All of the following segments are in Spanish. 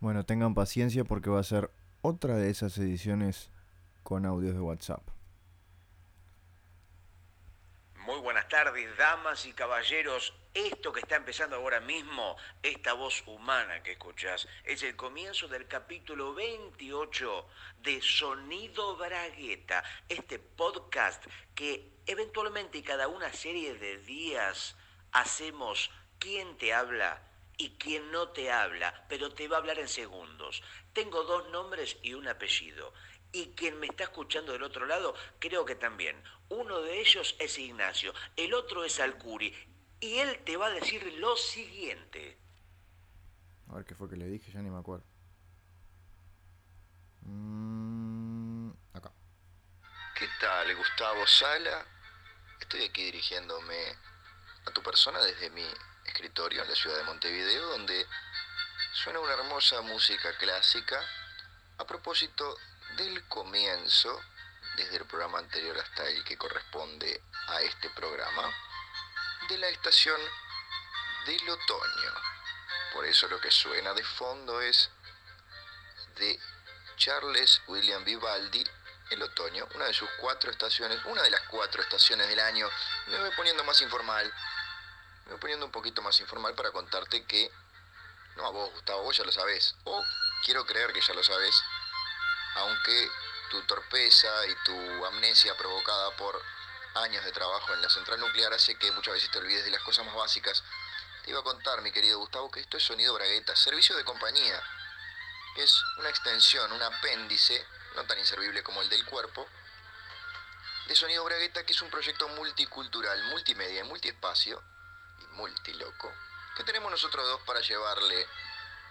Bueno, tengan paciencia porque va a ser otra de esas ediciones con audios de WhatsApp. Muy buenas tardes, damas y caballeros. Esto que está empezando ahora mismo, esta voz humana que escuchás, es el comienzo del capítulo 28 de Sonido Bragueta, este podcast que eventualmente cada una serie de días hacemos quién te habla y quién no te habla, pero te va a hablar en segundos. Tengo dos nombres y un apellido y quien me está escuchando del otro lado, creo que también. Uno de ellos es Ignacio, el otro es Alcuri, y él te va a decir lo siguiente. A ver qué fue que le dije, ya ni me acuerdo. Mm, acá. ¿Qué tal, Gustavo Sala? Estoy aquí dirigiéndome a tu persona desde mi escritorio en la ciudad de Montevideo, donde suena una hermosa música clásica a propósito del comienzo, desde el programa anterior hasta el que corresponde a este programa, de la estación del otoño. Por eso lo que suena de fondo es de Charles William Vivaldi, el otoño, una de sus cuatro estaciones, una de las cuatro estaciones del año. Me voy poniendo más informal, me voy poniendo un poquito más informal para contarte que, no a vos, Gustavo, vos ya lo sabés, o quiero creer que ya lo sabés, aunque tu torpeza y tu amnesia provocada por años de trabajo en la central nuclear hace que muchas veces te olvides de las cosas más básicas. Te iba a contar, mi querido Gustavo, que esto es Sonido Bragueta, servicio de compañía. Es una extensión, un apéndice, no tan inservible como el del cuerpo, de Sonido Bragueta, que es un proyecto multicultural, multimedia, multiespacio y multiloco, que tenemos nosotros dos para llevarle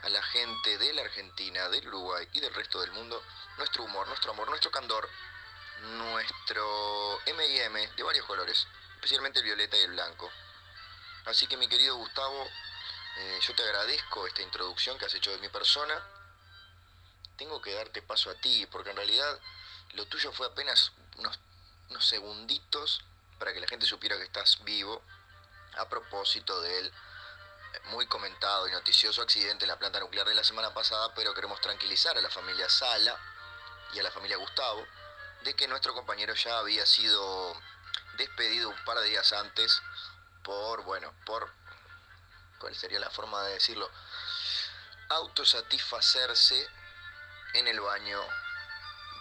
a la gente de la Argentina, del Uruguay y del resto del mundo nuestro humor, nuestro amor, nuestro candor, nuestro M&M de varios colores, especialmente el violeta y el blanco. Así que mi querido Gustavo, eh, yo te agradezco esta introducción que has hecho de mi persona. Tengo que darte paso a ti, porque en realidad lo tuyo fue apenas unos, unos segunditos para que la gente supiera que estás vivo a propósito del muy comentado y noticioso accidente en la planta nuclear de la semana pasada, pero queremos tranquilizar a la familia Sala y a la familia Gustavo de que nuestro compañero ya había sido despedido un par de días antes por, bueno, por, ¿cuál sería la forma de decirlo? Autosatisfacerse en el baño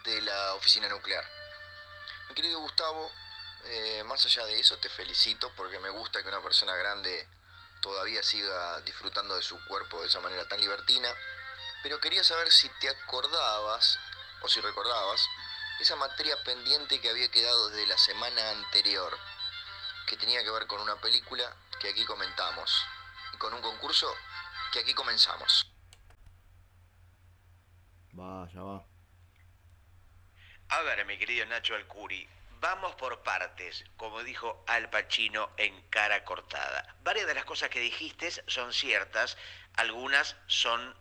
de la oficina nuclear. Mi querido Gustavo, eh, más allá de eso te felicito porque me gusta que una persona grande todavía siga disfrutando de su cuerpo de esa manera tan libertina, pero quería saber si te acordabas, o si recordabas, esa materia pendiente que había quedado desde la semana anterior, que tenía que ver con una película que aquí comentamos, y con un concurso que aquí comenzamos. Va, ya va. A ver, mi querido Nacho Alcuri, Vamos por partes, como dijo Al Pacino en Cara Cortada. Varias de las cosas que dijiste son ciertas, algunas son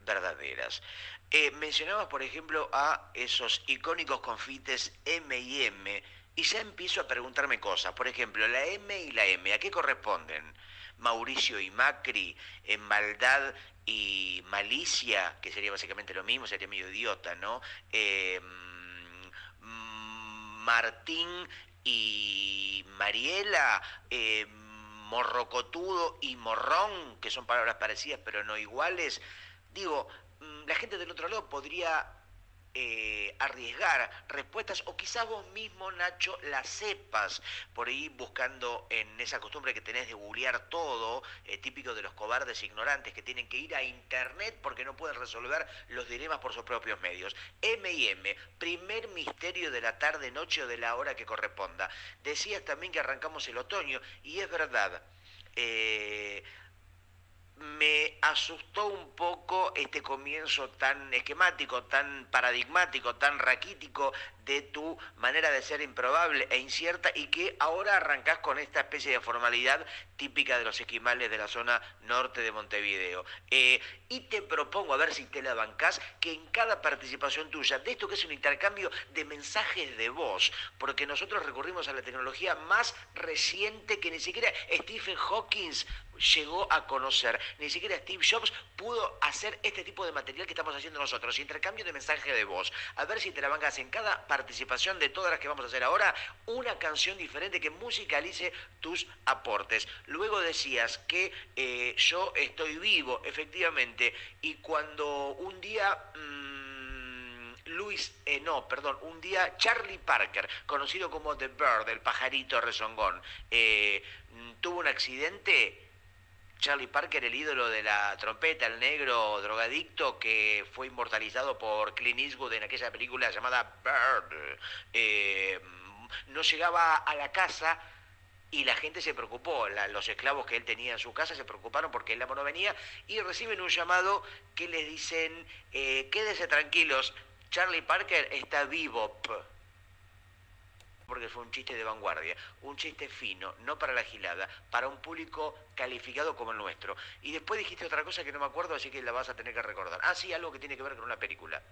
verdaderas. Eh, mencionabas, por ejemplo, a esos icónicos confites M y M, y ya empiezo a preguntarme cosas. Por ejemplo, la M y la M, ¿a qué corresponden? Mauricio y Macri, en maldad y malicia, que sería básicamente lo mismo, sería medio idiota, ¿no? Eh, Martín y Mariela, eh, morrocotudo y morrón, que son palabras parecidas pero no iguales, digo, mm, la gente del otro lado podría eh, arriesgar respuestas o quizás vos mismo, Nacho, las sepas por ahí buscando en esa costumbre que tenés de googlear todo, eh, típico de los cobardes ignorantes que tienen que ir a internet porque no pueden resolver los dilemas por sus propios medios. M y M, primer misterio de la tarde, noche o de la hora que corresponda. Decías también que arrancamos el otoño y es verdad. Eh, me asustó un poco este comienzo tan esquemático, tan paradigmático, tan raquítico de tu manera de ser improbable e incierta y que ahora arrancás con esta especie de formalidad típica de los esquimales de la zona norte de Montevideo. Eh, y te propongo, a ver si te la bancás, que en cada participación tuya, de esto que es un intercambio de mensajes de voz, porque nosotros recurrimos a la tecnología más reciente que ni siquiera Stephen Hawking llegó a conocer, ni siquiera Steve Jobs pudo hacer este tipo de material que estamos haciendo nosotros, intercambio de mensaje de voz. A ver si te la mangas en cada participación de todas las que vamos a hacer ahora, una canción diferente que musicalice tus aportes. Luego decías que eh, yo estoy vivo, efectivamente, y cuando un día... Mm, Luis, eh, no, perdón, un día Charlie Parker, conocido como The Bird, el pajarito rezongón, eh, tuvo un accidente. Charlie Parker, el ídolo de la trompeta, el negro drogadicto que fue inmortalizado por Clint Eastwood en aquella película llamada Bird, eh, no llegaba a la casa y la gente se preocupó, los esclavos que él tenía en su casa se preocuparon porque el amo no venía y reciben un llamado que les dicen, eh, quédense tranquilos, Charlie Parker está vivo. Porque fue un chiste de vanguardia, un chiste fino, no para la gilada, para un público calificado como el nuestro. Y después dijiste otra cosa que no me acuerdo, así que la vas a tener que recordar. Ah, sí, algo que tiene que ver con una película.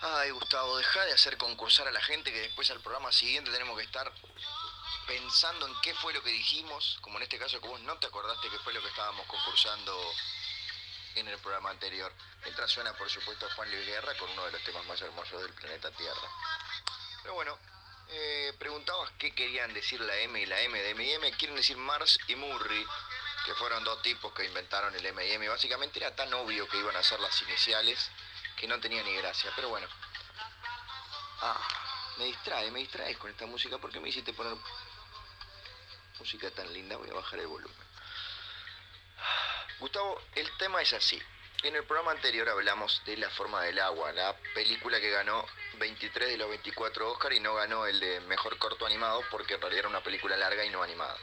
Ay, Gustavo, deja de hacer concursar a la gente que después al programa siguiente tenemos que estar pensando en qué fue lo que dijimos, como en este caso que vos no te acordaste qué fue lo que estábamos concursando en el programa anterior. Mientras suena, por supuesto, Juan Luis Guerra con uno de los temas más hermosos del planeta Tierra. Pero bueno, eh, preguntabas qué querían decir la M y la M de M&M. Quieren decir Mars y Murray, que fueron dos tipos que inventaron el M&M. Básicamente era tan obvio que iban a ser las iniciales que no tenía ni gracia. Pero bueno. Ah, me distrae, me distraes con esta música. ¿Por qué me hiciste poner música tan linda? Voy a bajar el volumen. Gustavo, el tema es así. En el programa anterior hablamos de La forma del agua, la película que ganó 23 de los 24 Oscar y no ganó el de mejor corto animado porque en realidad era una película larga y no animada.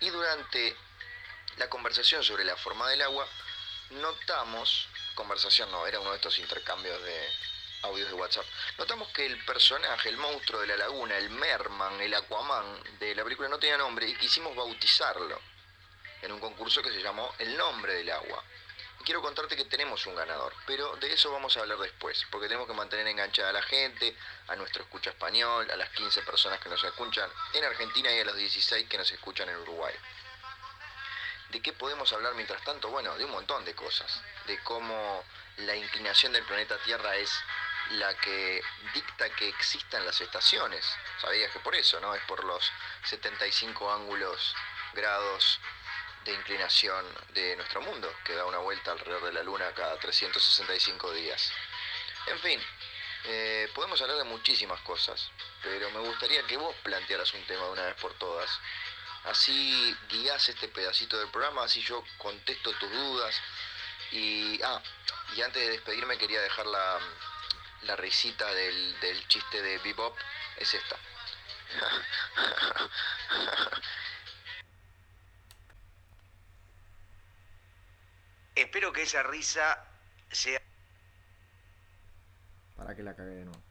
Y durante la conversación sobre La forma del agua, notamos, conversación no, era uno de estos intercambios de audios de WhatsApp, notamos que el personaje, el monstruo de la laguna, el Merman, el Aquaman de la película no tenía nombre y quisimos bautizarlo en un concurso que se llamó El nombre del agua. Y quiero contarte que tenemos un ganador, pero de eso vamos a hablar después, porque tenemos que mantener enganchada a la gente, a nuestro escucha español, a las 15 personas que nos escuchan en Argentina y a los 16 que nos escuchan en Uruguay. ¿De qué podemos hablar mientras tanto? Bueno, de un montón de cosas, de cómo la inclinación del planeta Tierra es la que dicta que existan las estaciones. Sabías que por eso, ¿no? Es por los 75 ángulos grados de inclinación de nuestro mundo, que da una vuelta alrededor de la Luna cada 365 días. En fin, eh, podemos hablar de muchísimas cosas, pero me gustaría que vos plantearas un tema de una vez por todas. Así guías este pedacito del programa, así yo contesto tus dudas. Y, ah, y antes de despedirme quería dejar la, la risita del, del chiste de Bebop, es esta. Espero que esa risa sea... Para que la cague de nuevo.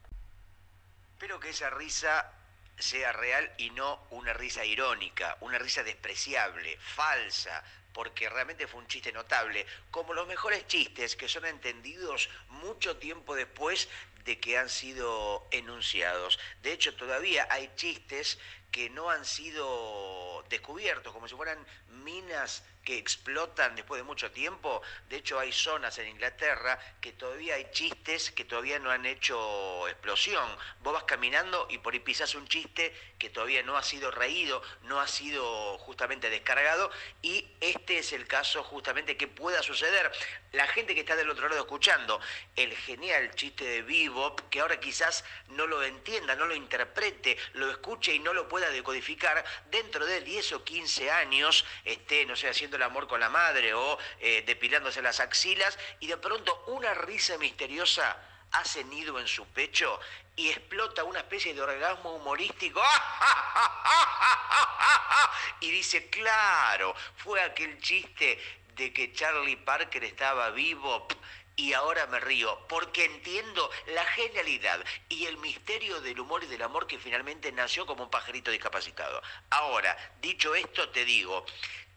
Espero que esa risa sea real y no una risa irónica, una risa despreciable, falsa, porque realmente fue un chiste notable, como los mejores chistes que son entendidos mucho tiempo después de que han sido enunciados. De hecho, todavía hay chistes que no han sido descubiertos, como si fueran minas que explotan después de mucho tiempo. De hecho, hay zonas en Inglaterra que todavía hay chistes que todavía no han hecho explosión. Vos vas caminando y por ahí pisas un chiste que todavía no ha sido reído, no ha sido justamente descargado y este es el caso justamente que pueda suceder. La gente que está del otro lado escuchando el genial chiste de Bebop, que ahora quizás no lo entienda, no lo interprete, lo escuche y no lo pueda decodificar, dentro de 10 o 15 años esté, no sé, haciendo el amor con la madre o eh, depilándose las axilas y de pronto una risa misteriosa hace nido en su pecho y explota una especie de orgasmo humorístico y dice, claro, fue aquel chiste de que Charlie Parker estaba vivo y ahora me río porque entiendo la genialidad y el misterio del humor y del amor que finalmente nació como un pajarito discapacitado. Ahora, dicho esto, te digo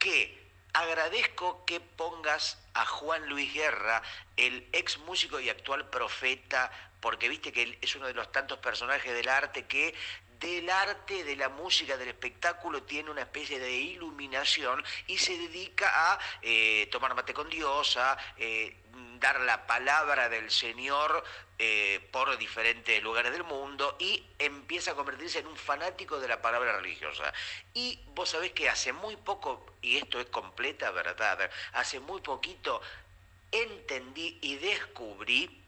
que agradezco que pongas a Juan Luis Guerra, el ex músico y actual profeta, porque viste que es uno de los tantos personajes del arte que del arte, de la música, del espectáculo, tiene una especie de iluminación y se dedica a eh, tomar mate con Dios, a eh, dar la palabra del Señor eh, por diferentes lugares del mundo y empieza a convertirse en un fanático de la palabra religiosa. Y vos sabés que hace muy poco, y esto es completa verdad, hace muy poquito entendí y descubrí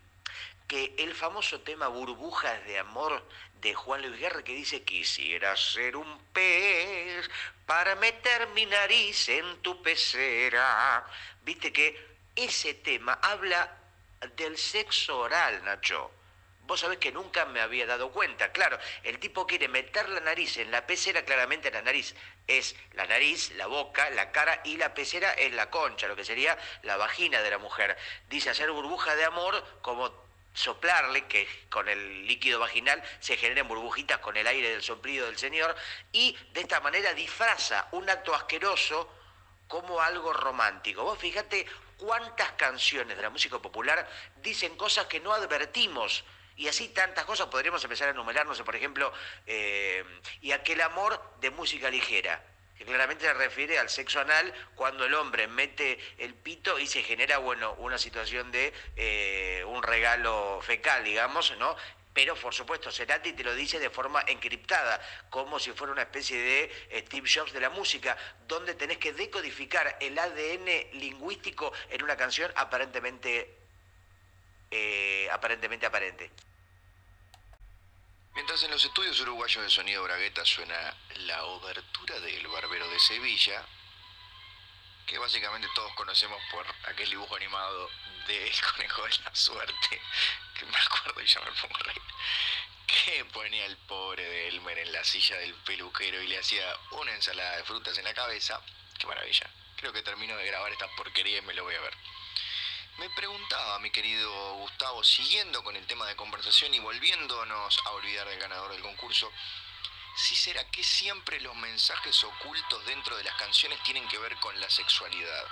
que el famoso tema Burbujas de Amor de Juan Luis Guerra que dice quisiera ser un pez para meter mi nariz en tu pecera. Viste que ese tema habla del sexo oral, Nacho. Vos sabés que nunca me había dado cuenta. Claro, el tipo quiere meter la nariz en la pecera, claramente la nariz es la nariz, la boca, la cara y la pecera es la concha, lo que sería la vagina de la mujer. Dice hacer burbuja de amor como soplarle, que con el líquido vaginal se generen burbujitas con el aire del soplido del Señor, y de esta manera disfraza un acto asqueroso como algo romántico. Vos fíjate cuántas canciones de la música popular dicen cosas que no advertimos. Y así tantas cosas podríamos empezar a enumerarnos, por ejemplo, eh, y aquel amor de música ligera, que claramente se refiere al sexo anal cuando el hombre mete el pito y se genera, bueno, una situación de eh, un regalo fecal, digamos, ¿no? Pero por supuesto Cerati te lo dice de forma encriptada, como si fuera una especie de eh, Steve Jobs de la música, donde tenés que decodificar el ADN lingüístico en una canción aparentemente, eh, aparentemente aparente. Mientras en los estudios uruguayos de sonido Bragueta suena la obertura del Barbero de Sevilla, que básicamente todos conocemos por aquel dibujo animado de El Conejo de la Suerte, que me acuerdo y ya me pongo a reír, que ponía el pobre de Elmer en la silla del peluquero y le hacía una ensalada de frutas en la cabeza. Qué maravilla. Creo que termino de grabar esta porquería y me lo voy a ver. Me preguntaba, mi querido Gustavo, siguiendo con el tema de conversación y volviéndonos a olvidar del ganador del concurso, si será que siempre los mensajes ocultos dentro de las canciones tienen que ver con la sexualidad.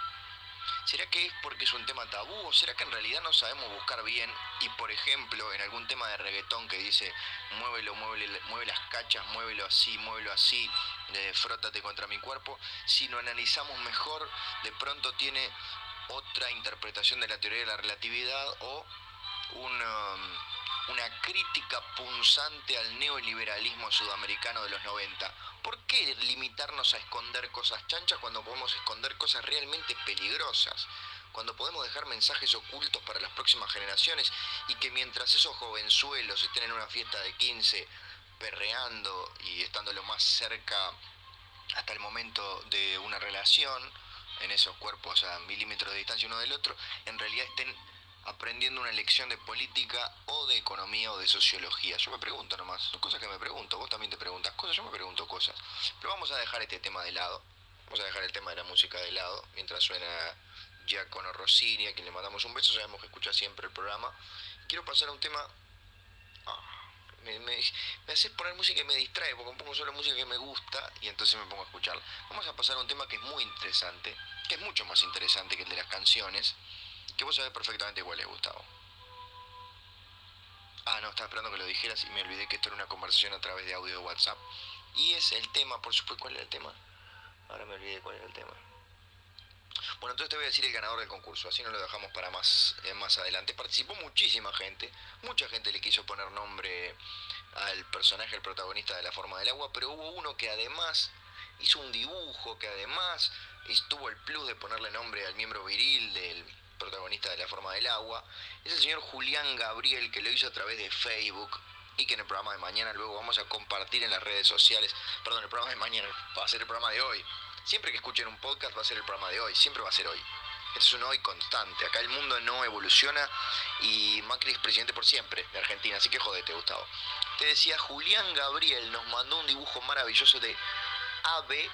¿Será que es porque es un tema tabú o será que en realidad no sabemos buscar bien y por ejemplo en algún tema de reggaetón que dice muévelo, muévelo, mueve las cachas, muévelo así, muévelo así, frótate contra mi cuerpo, si lo analizamos mejor de pronto tiene otra interpretación de la teoría de la relatividad o un... Um, una crítica punzante al neoliberalismo sudamericano de los 90. ¿Por qué limitarnos a esconder cosas chanchas cuando podemos esconder cosas realmente peligrosas? Cuando podemos dejar mensajes ocultos para las próximas generaciones y que mientras esos jovenzuelos estén en una fiesta de 15 perreando y estando lo más cerca hasta el momento de una relación, en esos cuerpos a milímetros de distancia uno del otro, en realidad estén aprendiendo una lección de política o de economía o de sociología. Yo me pregunto nomás, son cosas que me pregunto, vos también te preguntas cosas, yo me pregunto cosas. Pero vamos a dejar este tema de lado, vamos a dejar el tema de la música de lado, mientras suena Giacomo Rossini, a quien le mandamos un beso, sabemos que escucha siempre el programa. Quiero pasar a un tema... Ah, me, me, haces poner música y me distrae, porque pongo solo música que me gusta y entonces me pongo a escucharla. Vamos a pasar a un tema que es muy interesante, que es mucho más interesante que el de las canciones, que vos sabés perfectamente cuál es, Gustavo. Ah, no, estaba esperando que lo dijeras y me olvidé que esto era una conversación a través de audio de WhatsApp. Y es el tema, por supuesto, ¿cuál era el tema? Ahora me olvidé cuál era el tema. Bueno, entonces te voy a decir el ganador del concurso, así no lo dejamos para más, eh, más adelante. Participó muchísima gente, mucha gente le quiso poner nombre al personaje, el protagonista de La Forma del Agua, pero hubo uno que además hizo un dibujo, que además tuvo el plus de ponerle nombre al miembro viril del protagonista de La Forma del Agua, es el señor Julián Gabriel que lo hizo a través de Facebook y que en el programa de mañana luego vamos a compartir en las redes sociales. Perdón, el programa de mañana va a ser el programa de hoy. Siempre que escuchen un podcast va a ser el programa de hoy, siempre va a ser hoy. Este es un hoy constante. Acá el mundo no evoluciona y Macri es presidente por siempre de Argentina, así que jodete, Gustavo. Te decía, Julián Gabriel nos mandó un dibujo maravilloso de AB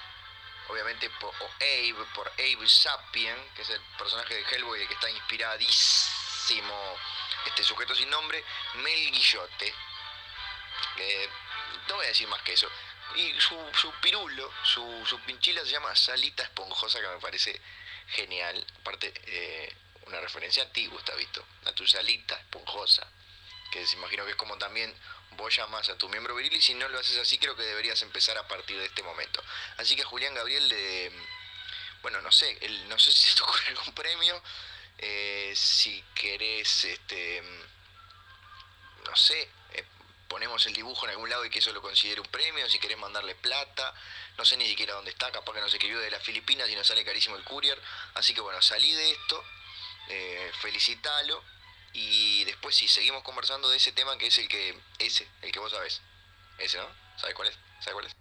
obviamente por Abe, por Abe Sapien, que es el personaje de Hellboy que está inspiradísimo, este sujeto sin nombre, Mel Guillote. no voy a decir más que eso. Y su, pirulo, su, pinchila se llama Salita Esponjosa, que me parece genial. Aparte, eh, una referencia a ti, Gustavito, a tu salita esponjosa. Que imagino que es como también vos llamas a tu miembro viril y si no lo haces así creo que deberías empezar a partir de este momento. Así que Julián Gabriel de, bueno, no sé, no sé si te ocurre algún premio, eh, si querés, este, no sé, eh, ponemos el dibujo en algún lado y que eso lo considere un premio, si querés mandarle plata, no sé ni siquiera dónde está, capaz que no se escribió de las Filipinas y nos sale carísimo el courier, así que bueno, salí de esto, eh, felicitalo y después sí, seguimos conversando de ese tema que es el que, ese, el que vos sabés, ese, ¿no? ¿Sabes cuál es? ¿Sabes cuál es?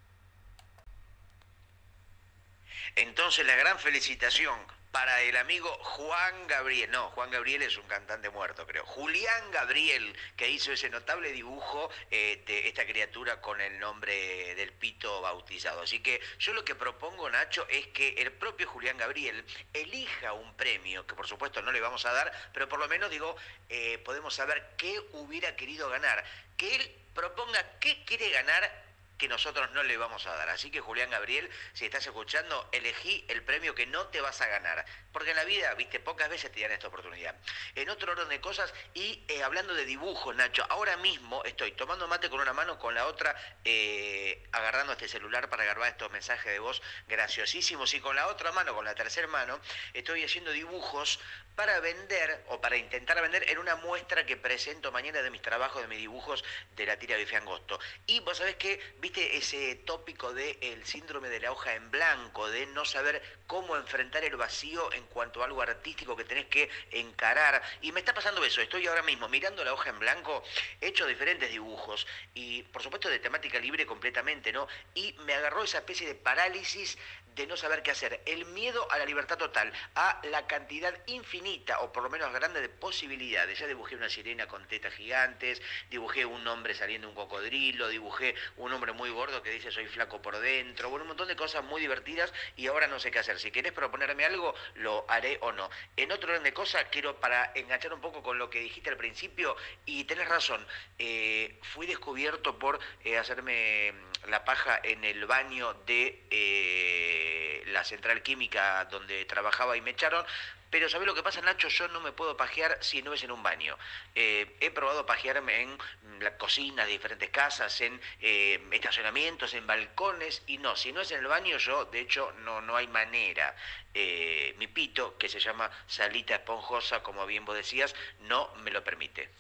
Entonces la gran felicitación para el amigo Juan Gabriel, no, Juan Gabriel es un cantante muerto, creo. Julián Gabriel, que hizo ese notable dibujo eh, de esta criatura con el nombre del pito bautizado. Así que yo lo que propongo, Nacho, es que el propio Julián Gabriel elija un premio, que por supuesto no le vamos a dar, pero por lo menos digo, eh, podemos saber qué hubiera querido ganar. Que él proponga qué quiere ganar que nosotros no le vamos a dar. Así que Julián Gabriel, si estás escuchando, elegí el premio que no te vas a ganar. Porque en la vida, viste, pocas veces te dan esta oportunidad. En otro orden de cosas, y eh, hablando de dibujos, Nacho, ahora mismo estoy tomando mate con una mano, con la otra eh, agarrando este celular para grabar estos mensajes de voz graciosísimos, y con la otra mano, con la tercera mano, estoy haciendo dibujos para vender o para intentar vender en una muestra que presento mañana de mis trabajos, de mis dibujos de la tira de Angosto. Y vos sabés que, ese tópico del el síndrome de la hoja en blanco, de no saber cómo enfrentar el vacío en cuanto a algo artístico que tenés que encarar. Y me está pasando eso, estoy ahora mismo mirando la hoja en blanco, he hecho diferentes dibujos y por supuesto de temática libre completamente, ¿no? Y me agarró esa especie de parálisis de no saber qué hacer, el miedo a la libertad total, a la cantidad infinita o por lo menos grande de posibilidades. Ya dibujé una sirena con tetas gigantes, dibujé un hombre saliendo un cocodrilo, dibujé un hombre muy gordo que dice soy flaco por dentro, bueno, un montón de cosas muy divertidas y ahora no sé qué hacer. Si querés proponerme algo, lo haré o no. En otro orden de cosas, quiero para enganchar un poco con lo que dijiste al principio, y tenés razón, eh, fui descubierto por eh, hacerme la paja en el baño de... Eh, la central química donde trabajaba y me echaron. Pero ¿sabés lo que pasa, Nacho? Yo no me puedo pajear si no es en un baño. Eh, he probado pajearme en la cocina de diferentes casas, en eh, estacionamientos, en balcones, y no, si no es en el baño, yo, de hecho, no, no hay manera. Eh, mi pito, que se llama salita esponjosa, como bien vos decías, no me lo permite.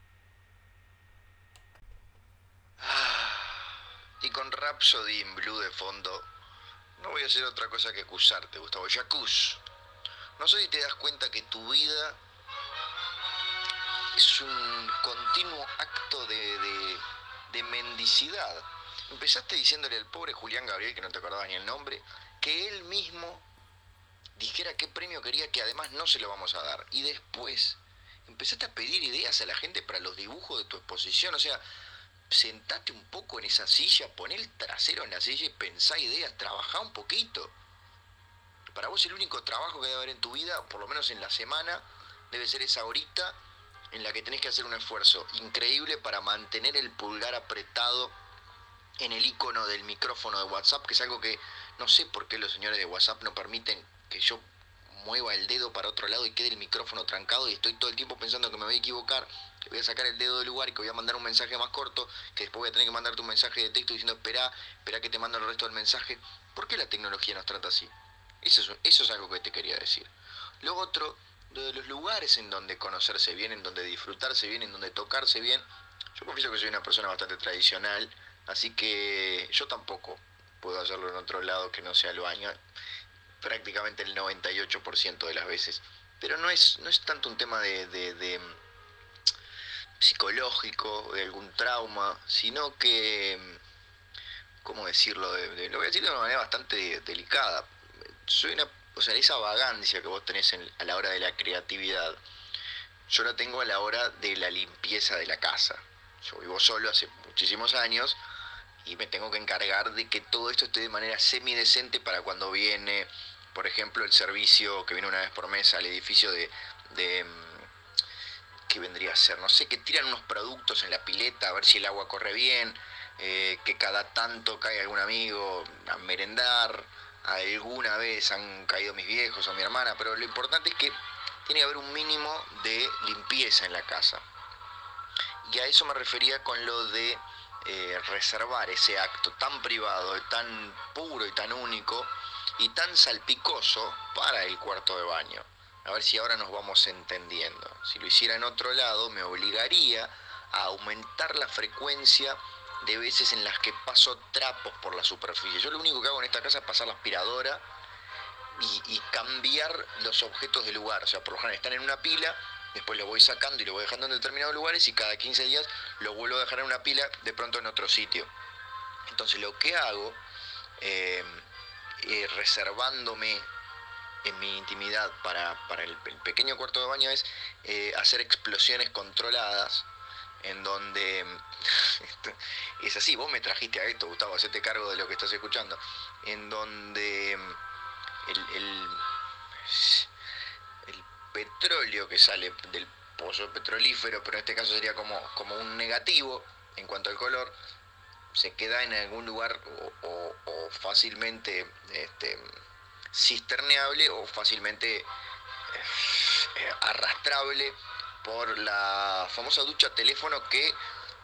Ah, y con Rhapsody in Blue de fondo, no voy a hacer otra cosa que acusarte, Gustavo. Yacuz. No sé si te das cuenta que tu vida es un continuo acto de, de, mendicidad. Empezaste diciéndole al pobre Julián Gabriel, que no te acordabas ni el nombre, que él mismo dijera qué premio quería, que además no se lo vamos a dar. Y después empezaste a pedir ideas a la gente para los dibujos de tu exposición. O sea, sentate un poco en esa silla, poné el trasero en la silla y pensá ideas, trabajá un poquito. Para vos el único trabajo que debe haber en tu vida, por lo menos en la semana, debe ser esa horita en la que tenés que hacer un esfuerzo increíble para mantener el pulgar apretado en el icono del micrófono de WhatsApp, que es algo que no sé por qué los señores de WhatsApp no permiten que yo mueva el dedo para otro lado y quede el micrófono trancado y estoy todo el tiempo pensando que me voy a equivocar voy a sacar el dedo del lugar y que voy a mandar un mensaje más corto, que después voy a tener que mandarte un mensaje de texto diciendo espera, espera que te mando el resto del mensaje. ¿Por qué la tecnología nos trata así? Eso es, eso es algo que te quería decir. Luego otro, de los lugares en donde conocerse bien, en donde disfrutarse bien, en donde tocarse bien. Yo confieso que soy una persona bastante tradicional, así que yo tampoco puedo hacerlo en otro lado que no sea el baño, prácticamente el 98% de las veces. Pero no es, no es tanto un tema de psicológico, de algún trauma, sino que, ¿cómo decirlo? lo voy a decir de una manera bastante delicada. Soy una, o sea, esa vagancia que vos tenés a la hora de la creatividad, yo la tengo a la hora de la limpieza de la casa. Yo vivo solo hace muchísimos años y me tengo que encargar de que todo esto esté de manera semidecente para cuando viene, por ejemplo, el servicio que viene una vez por mes al edificio de, de ¿qué vendría a ser? No sé, que tiran unos productos en la pileta a ver si el agua corre bien, eh, que cada tanto cae algún amigo a merendar, alguna vez han caído mis viejos o mi hermana, pero lo importante es que tiene que haber un mínimo de limpieza en la casa. Y a eso me refería con lo de eh, reservar ese acto tan privado, tan puro y tan único y tan salpicoso para el cuarto de baño. A ver si ahora nos vamos entendiendo. Si lo hiciera en otro lado, me obligaría a aumentar la frecuencia de veces en las que paso trapos por la superficie. Yo lo único que hago en esta casa es pasar la aspiradora y, cambiar los objetos de lugar. O sea, por lo general están en una pila, después lo voy sacando y lo voy dejando en determinados lugares y cada 15 días lo vuelvo a dejar en una pila de pronto en otro sitio. Entonces lo que hago, eh, eh, reservándome en mi intimidad para, el, pequeño cuarto de baño es eh, hacer explosiones controladas en donde es así, vos me trajiste a esto, Gustavo, hacete cargo de lo que estás escuchando, en donde el, el, petróleo que sale del pozo petrolífero, pero en este caso sería como, como un negativo en cuanto al color, se queda en algún lugar o, fácilmente este, cisterneable o fácilmente eh, arrastrable por la famosa ducha teléfono que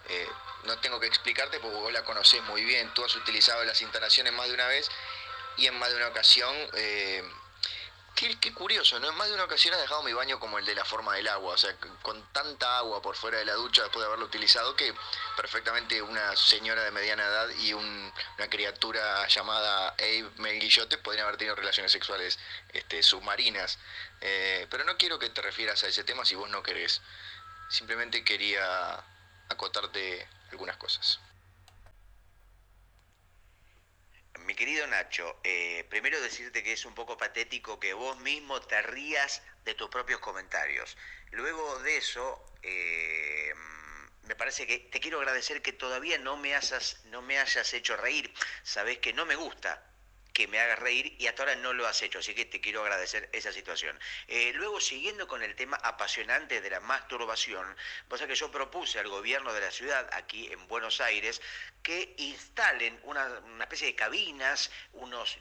eh, no tengo que explicarte porque vos la conocés muy bien, tú has utilizado las instalaciones más de una vez y en más de una ocasión eh, Qué, curioso, ¿no? En más de una ocasión has dejado mi baño como el de la forma del agua, o sea, con tanta agua por fuera de la ducha después de haberlo utilizado que perfectamente una señora de mediana edad y una criatura llamada Abe Melguillote podrían haber tenido relaciones sexuales este, submarinas. Eh, pero no quiero que te refieras a ese tema si vos no querés. Simplemente quería acotarte algunas cosas. Mi querido Nacho, eh, primero decirte que es un poco patético que vos mismo te rías de tus propios comentarios. Luego de eso, eh, me parece que te quiero agradecer que todavía no me, hayas, no me hayas hecho reír. Sabés que no me gusta que me hagas reír y hasta ahora no lo has hecho, así que te quiero agradecer esa situación. Eh, luego, siguiendo con el tema apasionante de la masturbación, vos que yo propuse al gobierno de la ciudad, aquí en Buenos Aires, que instalen una, especie de cabinas, unos,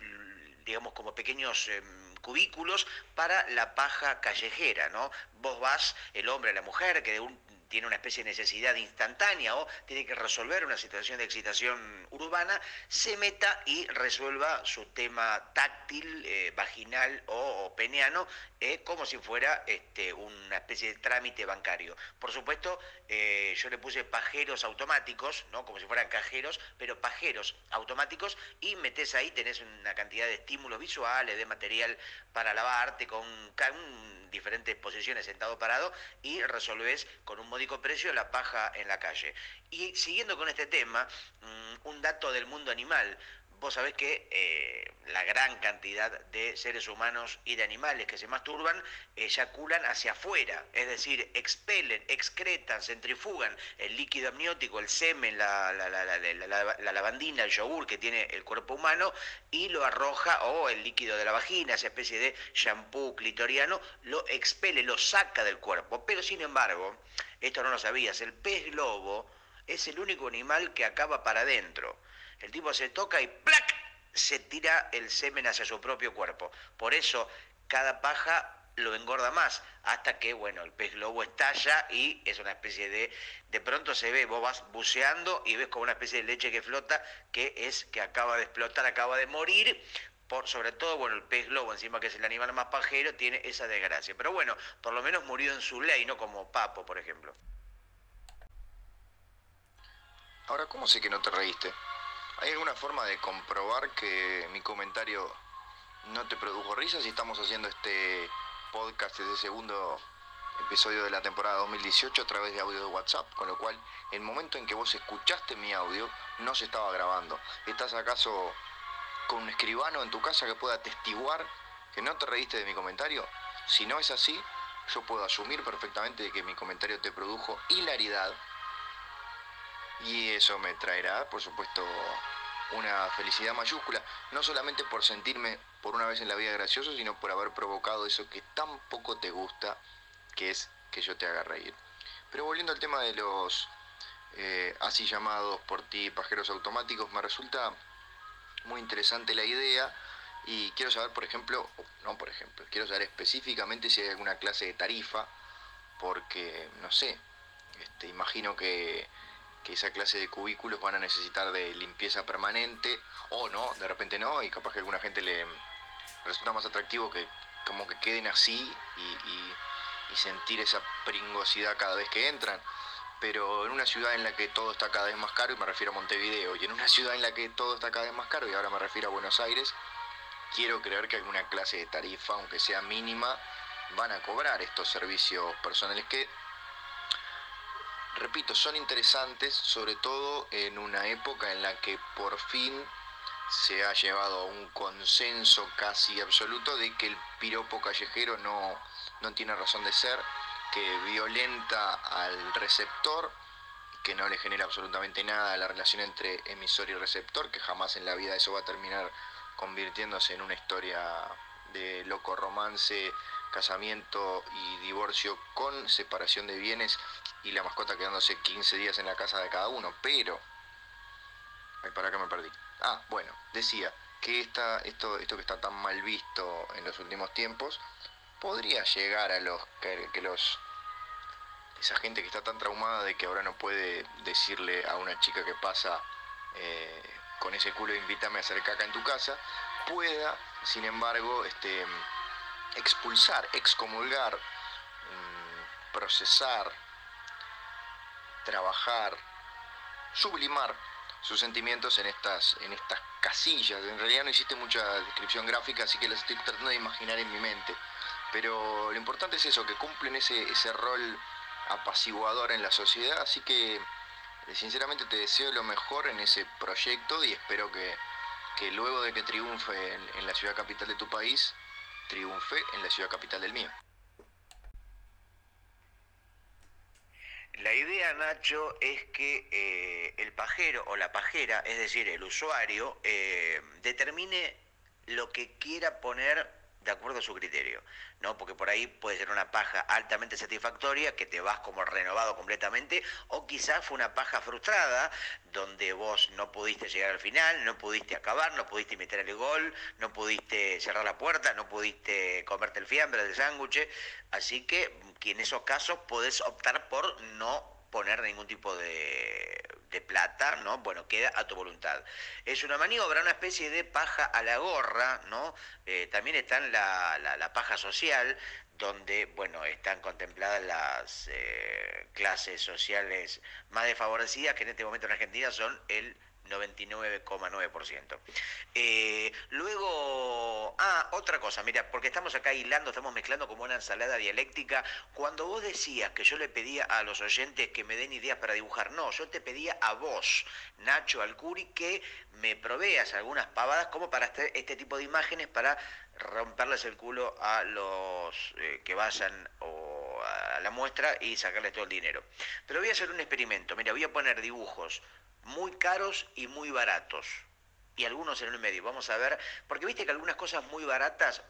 digamos, como pequeños... Em, cubículos para la paja callejera, ¿no? Vos vas, el hombre, la mujer, que de un tiene una especie de necesidad instantánea o tiene que resolver una situación de excitación urbana, se meta y resuelva su tema táctil, eh, vaginal o, peneano, eh, como si fuera este, una especie de trámite bancario. Por supuesto, eh, yo le puse pajeros automáticos, ¿no? como si fueran cajeros, pero pajeros automáticos, y metes ahí, tenés una cantidad de estímulos visuales, de material para lavarte, con, con diferentes posiciones sentado parado, y resolvés con un precio la paja en la calle. Y siguiendo con este tema, mm, un dato del mundo animal. Vos sabés que eh, la gran cantidad de seres humanos y de animales que se masturban eyaculan hacia afuera, es decir, expelen, excretan, centrifugan el líquido amniótico, el semen, la, la, lavandina, el yogur que tiene el cuerpo humano y lo arroja, o el líquido de la vagina, esa especie de shampoo clitoriano, lo expele, lo saca del cuerpo. Pero sin embargo, esto no lo sabías, el pez globo es el único animal que acaba para adentro. El tipo se toca y ¡plac! se tira el semen hacia su propio cuerpo. Por eso cada paja lo engorda más, hasta que, bueno, el pez globo estalla y es una especie de, de pronto se ve, vos vas buceando y ves como una especie de leche que flota, que es que acaba de explotar, acaba de morir, por, sobre todo, bueno, el pez globo, encima que es el animal más pajero, tiene esa desgracia. Pero bueno, por lo menos murió en su ley, no como Papo, por ejemplo. Ahora, ¿cómo sé que no te reíste? ¿Hay alguna forma de comprobar que mi comentario no te produjo risa si estamos haciendo este podcast de segundo episodio de la temporada 2018 a través de audio de WhatsApp, con lo cual el momento en que vos escuchaste mi audio no se estaba grabando. ¿Estás acaso con un escribano en tu casa que pueda atestiguar que no te reíste de mi comentario? Si no es así, yo puedo asumir perfectamente que mi comentario te produjo hilaridad y eso me traerá, por supuesto, una felicidad mayúscula, no solamente por sentirme por una vez en la vida gracioso, sino por haber provocado eso que tan poco te gusta, que es que yo te haga reír. Pero volviendo al tema de los eh, así llamados por ti pajeros automáticos, me resulta muy interesante la idea y quiero saber, por ejemplo, no por ejemplo, quiero saber específicamente si hay alguna clase de tarifa, porque, no sé, Este, imagino que, que esa clase de cubículos van a necesitar de limpieza permanente o no, de repente no, y capaz que a alguna gente le resulta más atractivo que como que queden así y, sentir esa pringosidad cada vez que entran. Pero en una ciudad en la que todo está cada vez más caro, y me refiero a Montevideo, y en una ciudad en la que todo está cada vez más caro, y ahora me refiero a Buenos Aires, quiero creer que alguna clase de tarifa, aunque sea mínima, van a cobrar estos servicios personales que, repito, son interesantes, sobre todo en una época en la que por fin se ha llevado a un consenso casi absoluto de que el piropo callejero no, no tiene razón de ser, que violenta al receptor, que no le genera absolutamente nada a la relación entre emisor y receptor, que jamás en la vida eso va a terminar convirtiéndose en una historia de loco romance, casamiento y divorcio con separación de bienes y la mascota quedándose 15 días en la casa de cada uno. Pero, ay, para que me perdí. Ah, bueno, decía que esta, esto, esto que está tan mal visto en los últimos tiempos podría llegar a los que, los esa gente que está tan traumada de que ahora no puede decirle a una chica que pasa eh, con ese culo invítame a hacer caca en tu casa, pueda, sin embargo, este, expulsar, excomulgar, mm, procesar, trabajar, sublimar sus sentimientos en estas, en estas casillas. En realidad no existe mucha descripción gráfica, así que las estoy tratando de imaginar en mi mente. Pero lo importante es eso, que cumplen ese, ese rol apaciguador en la sociedad, así que eh, sinceramente te deseo lo mejor en ese proyecto y espero que, luego de que triunfe en la ciudad capital de tu país, triunfe en la ciudad capital del mío. La idea, Nacho, es que eh, el pajero o la pajera, es decir, el usuario, eh, determine lo que quiera poner de acuerdo a su criterio, ¿no? Porque por ahí puede ser una paja altamente satisfactoria, que te vas como renovado completamente, o quizás fue una paja frustrada, donde vos no pudiste llegar al final, no pudiste acabar, no pudiste meter el gol, no pudiste cerrar la puerta, no pudiste comerte el fiambre del sándwich, así que, que en esos casos podés optar por no poner ningún tipo de, plata, ¿no? Bueno, queda a tu voluntad. Es una maniobra, una especie de paja a la gorra, ¿no? Eh, también está la, la, paja social, donde, bueno, están contempladas las eh, clases sociales más desfavorecidas, que en este momento en Argentina son el 99,9%. Eh, luego, ah, otra cosa, mira, porque estamos acá hilando, estamos mezclando como una ensalada dialéctica. Cuando vos decías que yo le pedía a los oyentes que me den ideas para dibujar, no, yo te pedía a vos, Nacho Alcuri, que me proveas algunas pavadas como para hacer este tipo de imágenes para romperles el culo a los eh, que vayan a la muestra y sacarles todo el dinero. Pero voy a hacer un experimento. Mira, voy a poner dibujos muy caros y muy baratos. Y algunos en el medio. Vamos a ver, porque viste que algunas cosas muy baratas...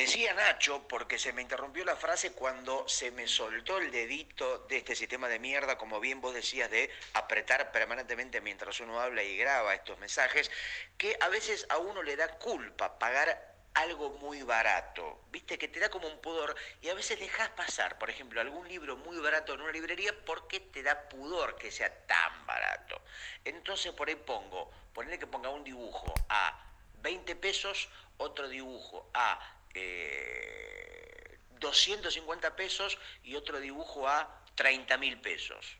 Decía Nacho, porque se me interrumpió la frase cuando se me soltó el dedito de este sistema de mierda, como bien vos decías, de apretar permanentemente mientras uno habla y graba estos mensajes, que a veces a uno le da culpa pagar algo muy barato, viste, que te da como un pudor y a veces dejas pasar, por ejemplo, algún libro muy barato en una librería porque te da pudor que sea tan barato. Entonces por ahí pongo, ponerle que ponga un dibujo a 20 pesos, otro dibujo a 250 eh, pesos y otro dibujo a 30 mil pesos.